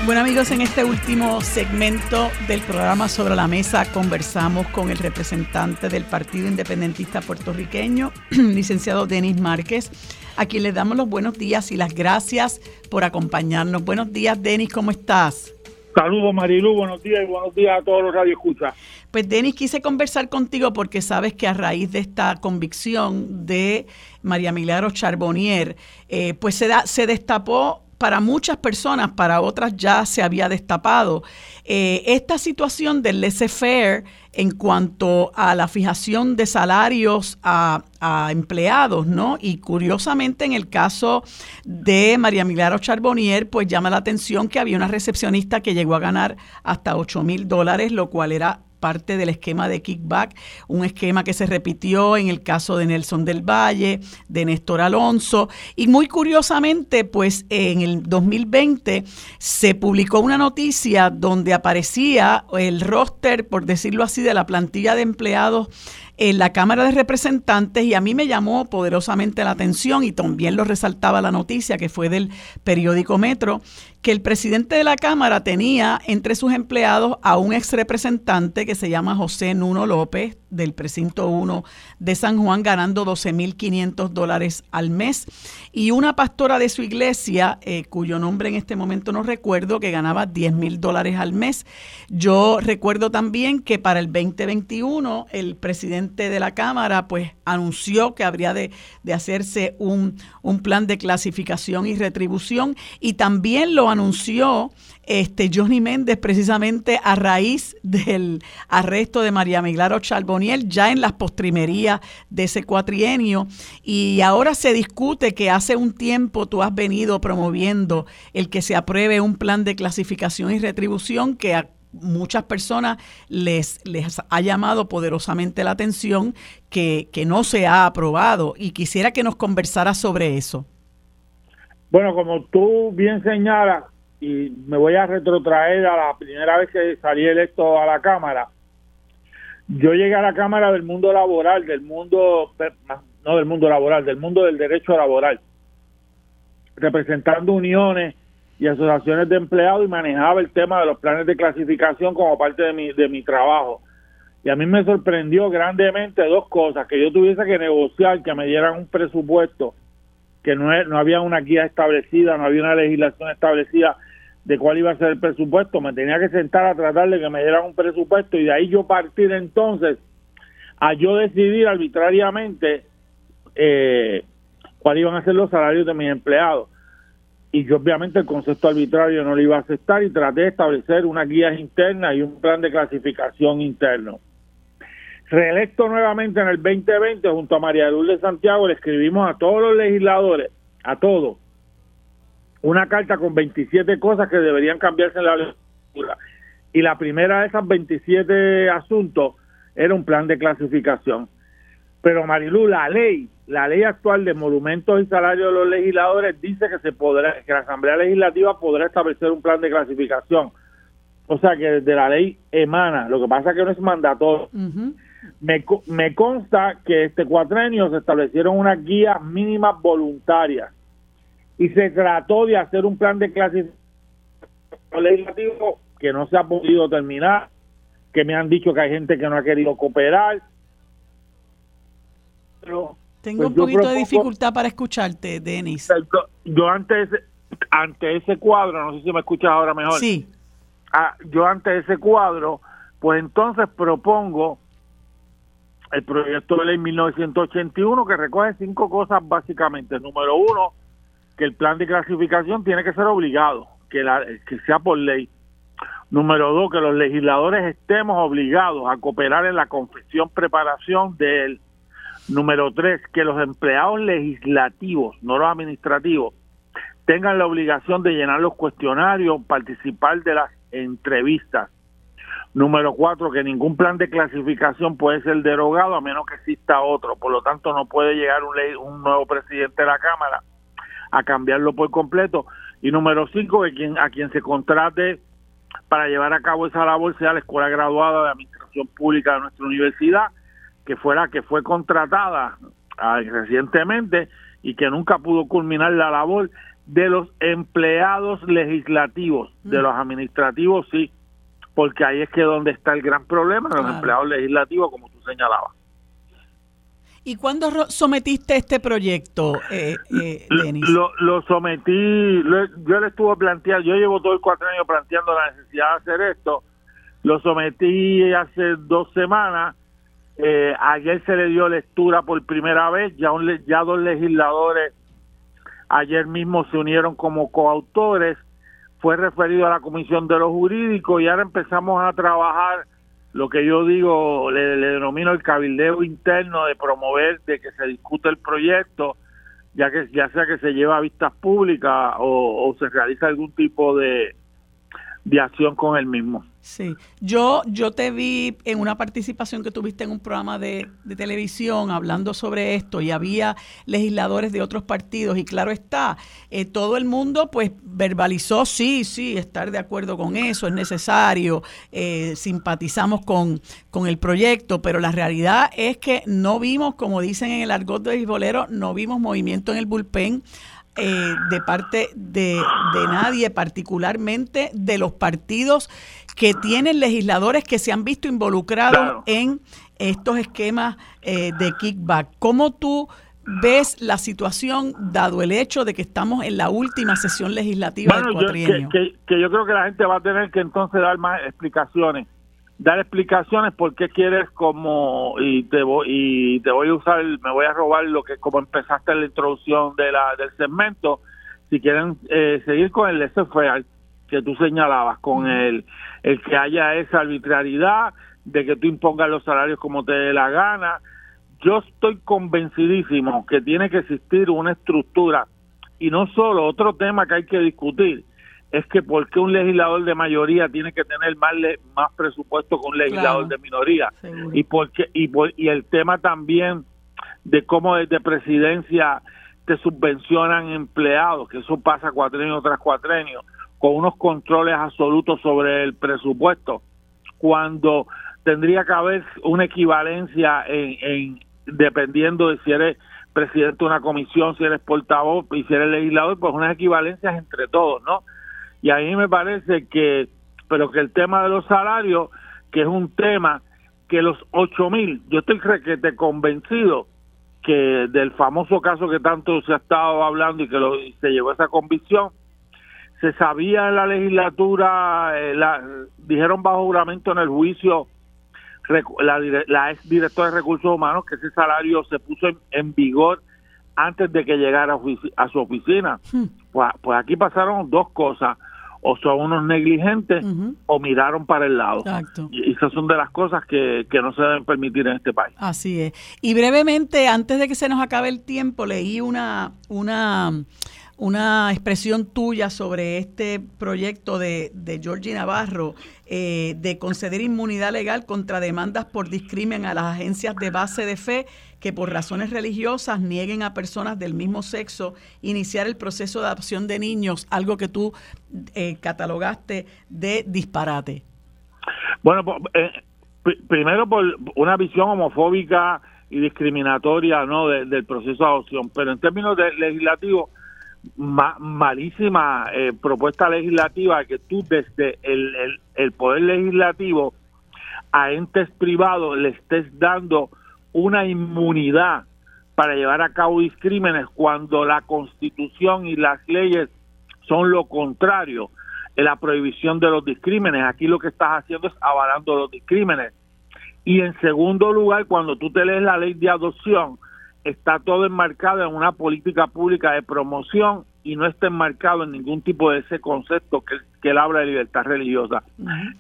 Bueno amigos, en este último segmento del programa Sobre la Mesa conversamos con el representante del Partido Independentista Puertorriqueño, licenciado Denis Márquez, a quien le damos los buenos días y las gracias por acompañarnos. Buenos días Denis, ¿cómo estás? Saludos Marilu, buenos días y buenos días a todos los radioescuchas. Pues Denis, quise conversar contigo porque sabes que a raíz de esta convicción de María Milagro Charbonnier, eh, pues se, da, se destapó para muchas personas, para otras ya se había destapado. Eh, esta situación del laissez-faire en cuanto a la fijación de salarios a, empleados, ¿no? Y curiosamente en el caso de María Milagro Charbonnier, pues llama la atención que había una recepcionista que llegó a ganar hasta 8 mil dólares, lo cual era parte del esquema de kickback, un esquema que se repitió en el caso de Nelson del Valle, de Néstor Alonso, y muy curiosamente, pues en el 2020 se publicó una noticia donde aparecía el roster, por decirlo así, de la plantilla de empleados en la Cámara de Representantes y a mí me llamó poderosamente la atención y también lo resaltaba la noticia que fue del periódico Metro, que el presidente de la Cámara tenía entre sus empleados a un ex representante que se llama José Nuno López del precinto 1 de San Juan ganando 12.500 dólares al mes y una pastora de su iglesia eh, cuyo nombre en este momento no recuerdo que ganaba 10.000 dólares al mes. Yo recuerdo también que para el 2021 el presidente de la Cámara pues anunció que habría de, hacerse un, un, plan de clasificación y retribución. Y también lo anunció este Johnny Méndez precisamente a raíz del arresto de María Milagro Charboniel ya en las postrimerías de ese cuatrienio. Y ahora se discute que hace un tiempo tú has venido promoviendo el que se apruebe un plan de clasificación y retribución que muchas personas les, les ha llamado poderosamente la atención que, que no se ha aprobado y quisiera que nos conversara sobre eso. Bueno, como tú bien señalas, y me voy a retrotraer a la primera vez que salí electo a la Cámara. Yo llegué a la Cámara del mundo laboral, del mundo, no del mundo laboral, del mundo del derecho laboral, representando uniones y asociaciones de empleados y manejaba el tema de los planes de clasificación como parte de mi, de mi trabajo. Y a mí me sorprendió grandemente dos cosas, que yo tuviese que negociar, que me dieran un presupuesto, que no, no había una guía establecida, no había una legislación establecida de cuál iba a ser el presupuesto, me tenía que sentar a tratar de que me dieran un presupuesto y de ahí yo partir entonces a yo decidir arbitrariamente eh, cuáles iban a ser los salarios de mis empleados. Y yo obviamente el concepto arbitrario no lo iba a aceptar y traté de establecer una guía interna y un plan de clasificación interno. Reelecto nuevamente en el 2020 junto a María Lourdes Santiago, le escribimos a todos los legisladores, a todos, una carta con 27 cosas que deberían cambiarse en la legislatura. Y la primera de esas 27 asuntos era un plan de clasificación. Pero Marilu, la ley, la ley actual de monumentos y salarios de los legisladores dice que se podrá, que la Asamblea Legislativa podrá establecer un plan de clasificación. O sea que desde la ley emana, lo que pasa es que no es mandatorio. me, me consta que este cuatrenio se establecieron unas guías mínimas voluntarias y se trató de hacer un plan de clasificación legislativo que no se ha podido terminar, que me han dicho que hay gente que no ha querido cooperar. Pero, Tengo pues un poquito de dificultad para escucharte, Denis. Yo ante ese, ante ese cuadro, no sé si me escuchas ahora mejor. Sí. Ah, yo ante ese cuadro, pues entonces propongo el proyecto de ley 1981 que recoge cinco cosas básicamente. Número uno, que el plan de clasificación tiene que ser obligado, que, la, que sea por ley. Número dos, que los legisladores estemos obligados a cooperar en la confección, preparación de él. Número tres, que los empleados legislativos, no los administrativos, tengan la obligación de llenar los cuestionarios, participar de las entrevistas. Número cuatro, que ningún plan de clasificación puede ser derogado a menos que exista otro. Por lo tanto, no puede llegar un, ley, un nuevo presidente de la Cámara a cambiarlo por completo. Y número cinco, que quien, a quien se contrate para llevar a cabo esa labor sea la escuela graduada de administración pública de nuestra universidad, que fuera que fue contratada ah, recientemente y que nunca pudo culminar la labor de los empleados legislativos, de los administrativos sí, porque ahí es que donde está el gran problema, de los empleados legislativos, como tú señalabas. ¿Y cuándo sometiste este proyecto, eh, eh, Denis? Lo, sometí, yo le estuve planteando, yo llevo todo el cuatro años planteando la necesidad de hacer esto, lo sometí hace dos semanas, eh, ayer se le dio lectura por primera vez, ya, ya dos legisladores ayer mismo se unieron como coautores, fue referido a la Comisión de los Jurídicos y ahora empezamos a trabajar lo que yo digo, le, denomino el cabildeo interno de promover, de que se discute el proyecto, ya que ya sea que se lleva a vistas públicas o, o se realiza algún tipo de, de acción con el mismo. Sí, yo, yo te vi en una participación que tuviste en un programa de, televisión hablando sobre esto y había legisladores de otros partidos y claro está, eh, todo el mundo pues verbalizó, sí, sí, estar de acuerdo con eso, es necesario, eh, simpatizamos con, con el proyecto, pero la realidad es que no vimos, como dicen en el argot de bolero, no vimos movimiento en el bullpen eh, de parte de, nadie, particularmente de los partidos que tienen legisladores que se han visto involucrados en estos esquemas eh, de kickback. ¿Cómo tú ves la situación dado el hecho de que estamos en la última sesión legislativa del cuatrienio? que, yo creo que la gente va a tener que entonces dar más explicaciones dar explicaciones por qué quieres como y te voy y te voy a usar me voy a robar lo que como empezaste la introducción de la del segmento si quieren eh, seguir con el laissez que tú señalabas con el el que haya esa arbitrariedad de que tú impongas los salarios como te dé la gana. Yo estoy convencidísimo que tiene que existir una estructura y no solo otro tema que hay que discutir es que por qué un legislador de mayoría tiene que tener más más presupuesto que un legislador de minoría. y porque y, y el tema también de cómo desde presidencia te subvencionan empleados que eso pasa cuatrenio tras cuatrenio con unos controles absolutos sobre el presupuesto cuando tendría que haber una equivalencia en, en dependiendo de si eres presidente de una comisión, si eres portavoz y si eres legislador, pues unas equivalencias entre todos, ¿no? Y a mí me parece que, pero que el tema de los salarios, que es un tema que los ocho mil, yo estoy requete convencido que del famoso caso que tanto se ha estado hablando y que lo, se llevó esa convicción, se sabía en la legislatura, eh, la, dijeron bajo juramento en el juicio la, la ex directora de recursos humanos que ese salario se puso en, vigor antes de que llegara a, su oficina. Hmm. Pues, pues, aquí pasaron dos cosas o son unos negligentes o miraron para el lado. Y esas son de las cosas que, que, no se deben permitir en este país. Así es. Y brevemente, antes de que se nos acabe el tiempo, leí una, una una expresión tuya sobre este proyecto de, de Georgie Navarro eh, de conceder inmunidad legal contra demandas por discrimen a las agencias de base de fe que por razones religiosas nieguen a personas del mismo sexo iniciar el proceso de adopción de niños, algo que tú eh, catalogaste de disparate. Bueno, eh, primero por una visión homofóbica y discriminatoria no del proceso de adopción, pero en términos de legislativos malísima eh, propuesta legislativa que tú desde el, el, poder legislativo a entes privados le estés dando una inmunidad para llevar a cabo discrímenes cuando la constitución y las leyes son lo contrario, la prohibición de los discrímenes. Aquí lo que estás haciendo es avalando los discrímenes. Y en segundo lugar, cuando tú te lees la ley de adopción, está todo enmarcado en una política pública de promoción y no está enmarcado en ningún tipo de ese concepto que, que él habla de libertad religiosa.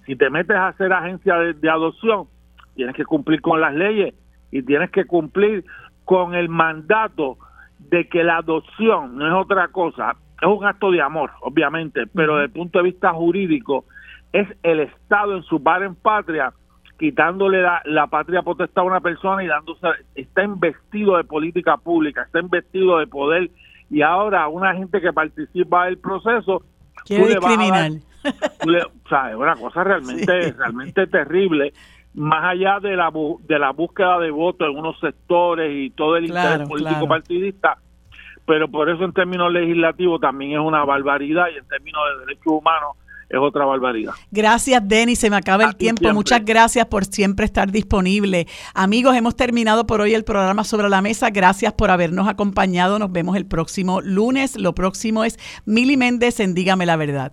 Si te metes a hacer agencia de, adopción, tienes que cumplir con las leyes y tienes que cumplir con el mandato de que la adopción no es otra cosa, es un acto de amor, obviamente, pero desde el punto de vista jurídico es el Estado en su par en patria quitándole la, patria potestad a una persona y dándose, está investido de política pública, está investido de poder. Y ahora una gente que participa del proceso quiere discriminar. o sea, es una cosa realmente, realmente terrible. Más allá de la de la búsqueda de votos en unos sectores y todo el interés político partidista, pero por eso en términos legislativos también es una barbaridad y en términos de derechos humanos es otra barbaridad. Gracias, Denis. Se me acaba el tiempo. Muchas gracias por siempre estar disponible. Amigos, hemos terminado por hoy el programa sobre la mesa. Gracias por habernos acompañado. Nos vemos el próximo lunes. Lo próximo es Mili Méndez en Dígame la Verdad.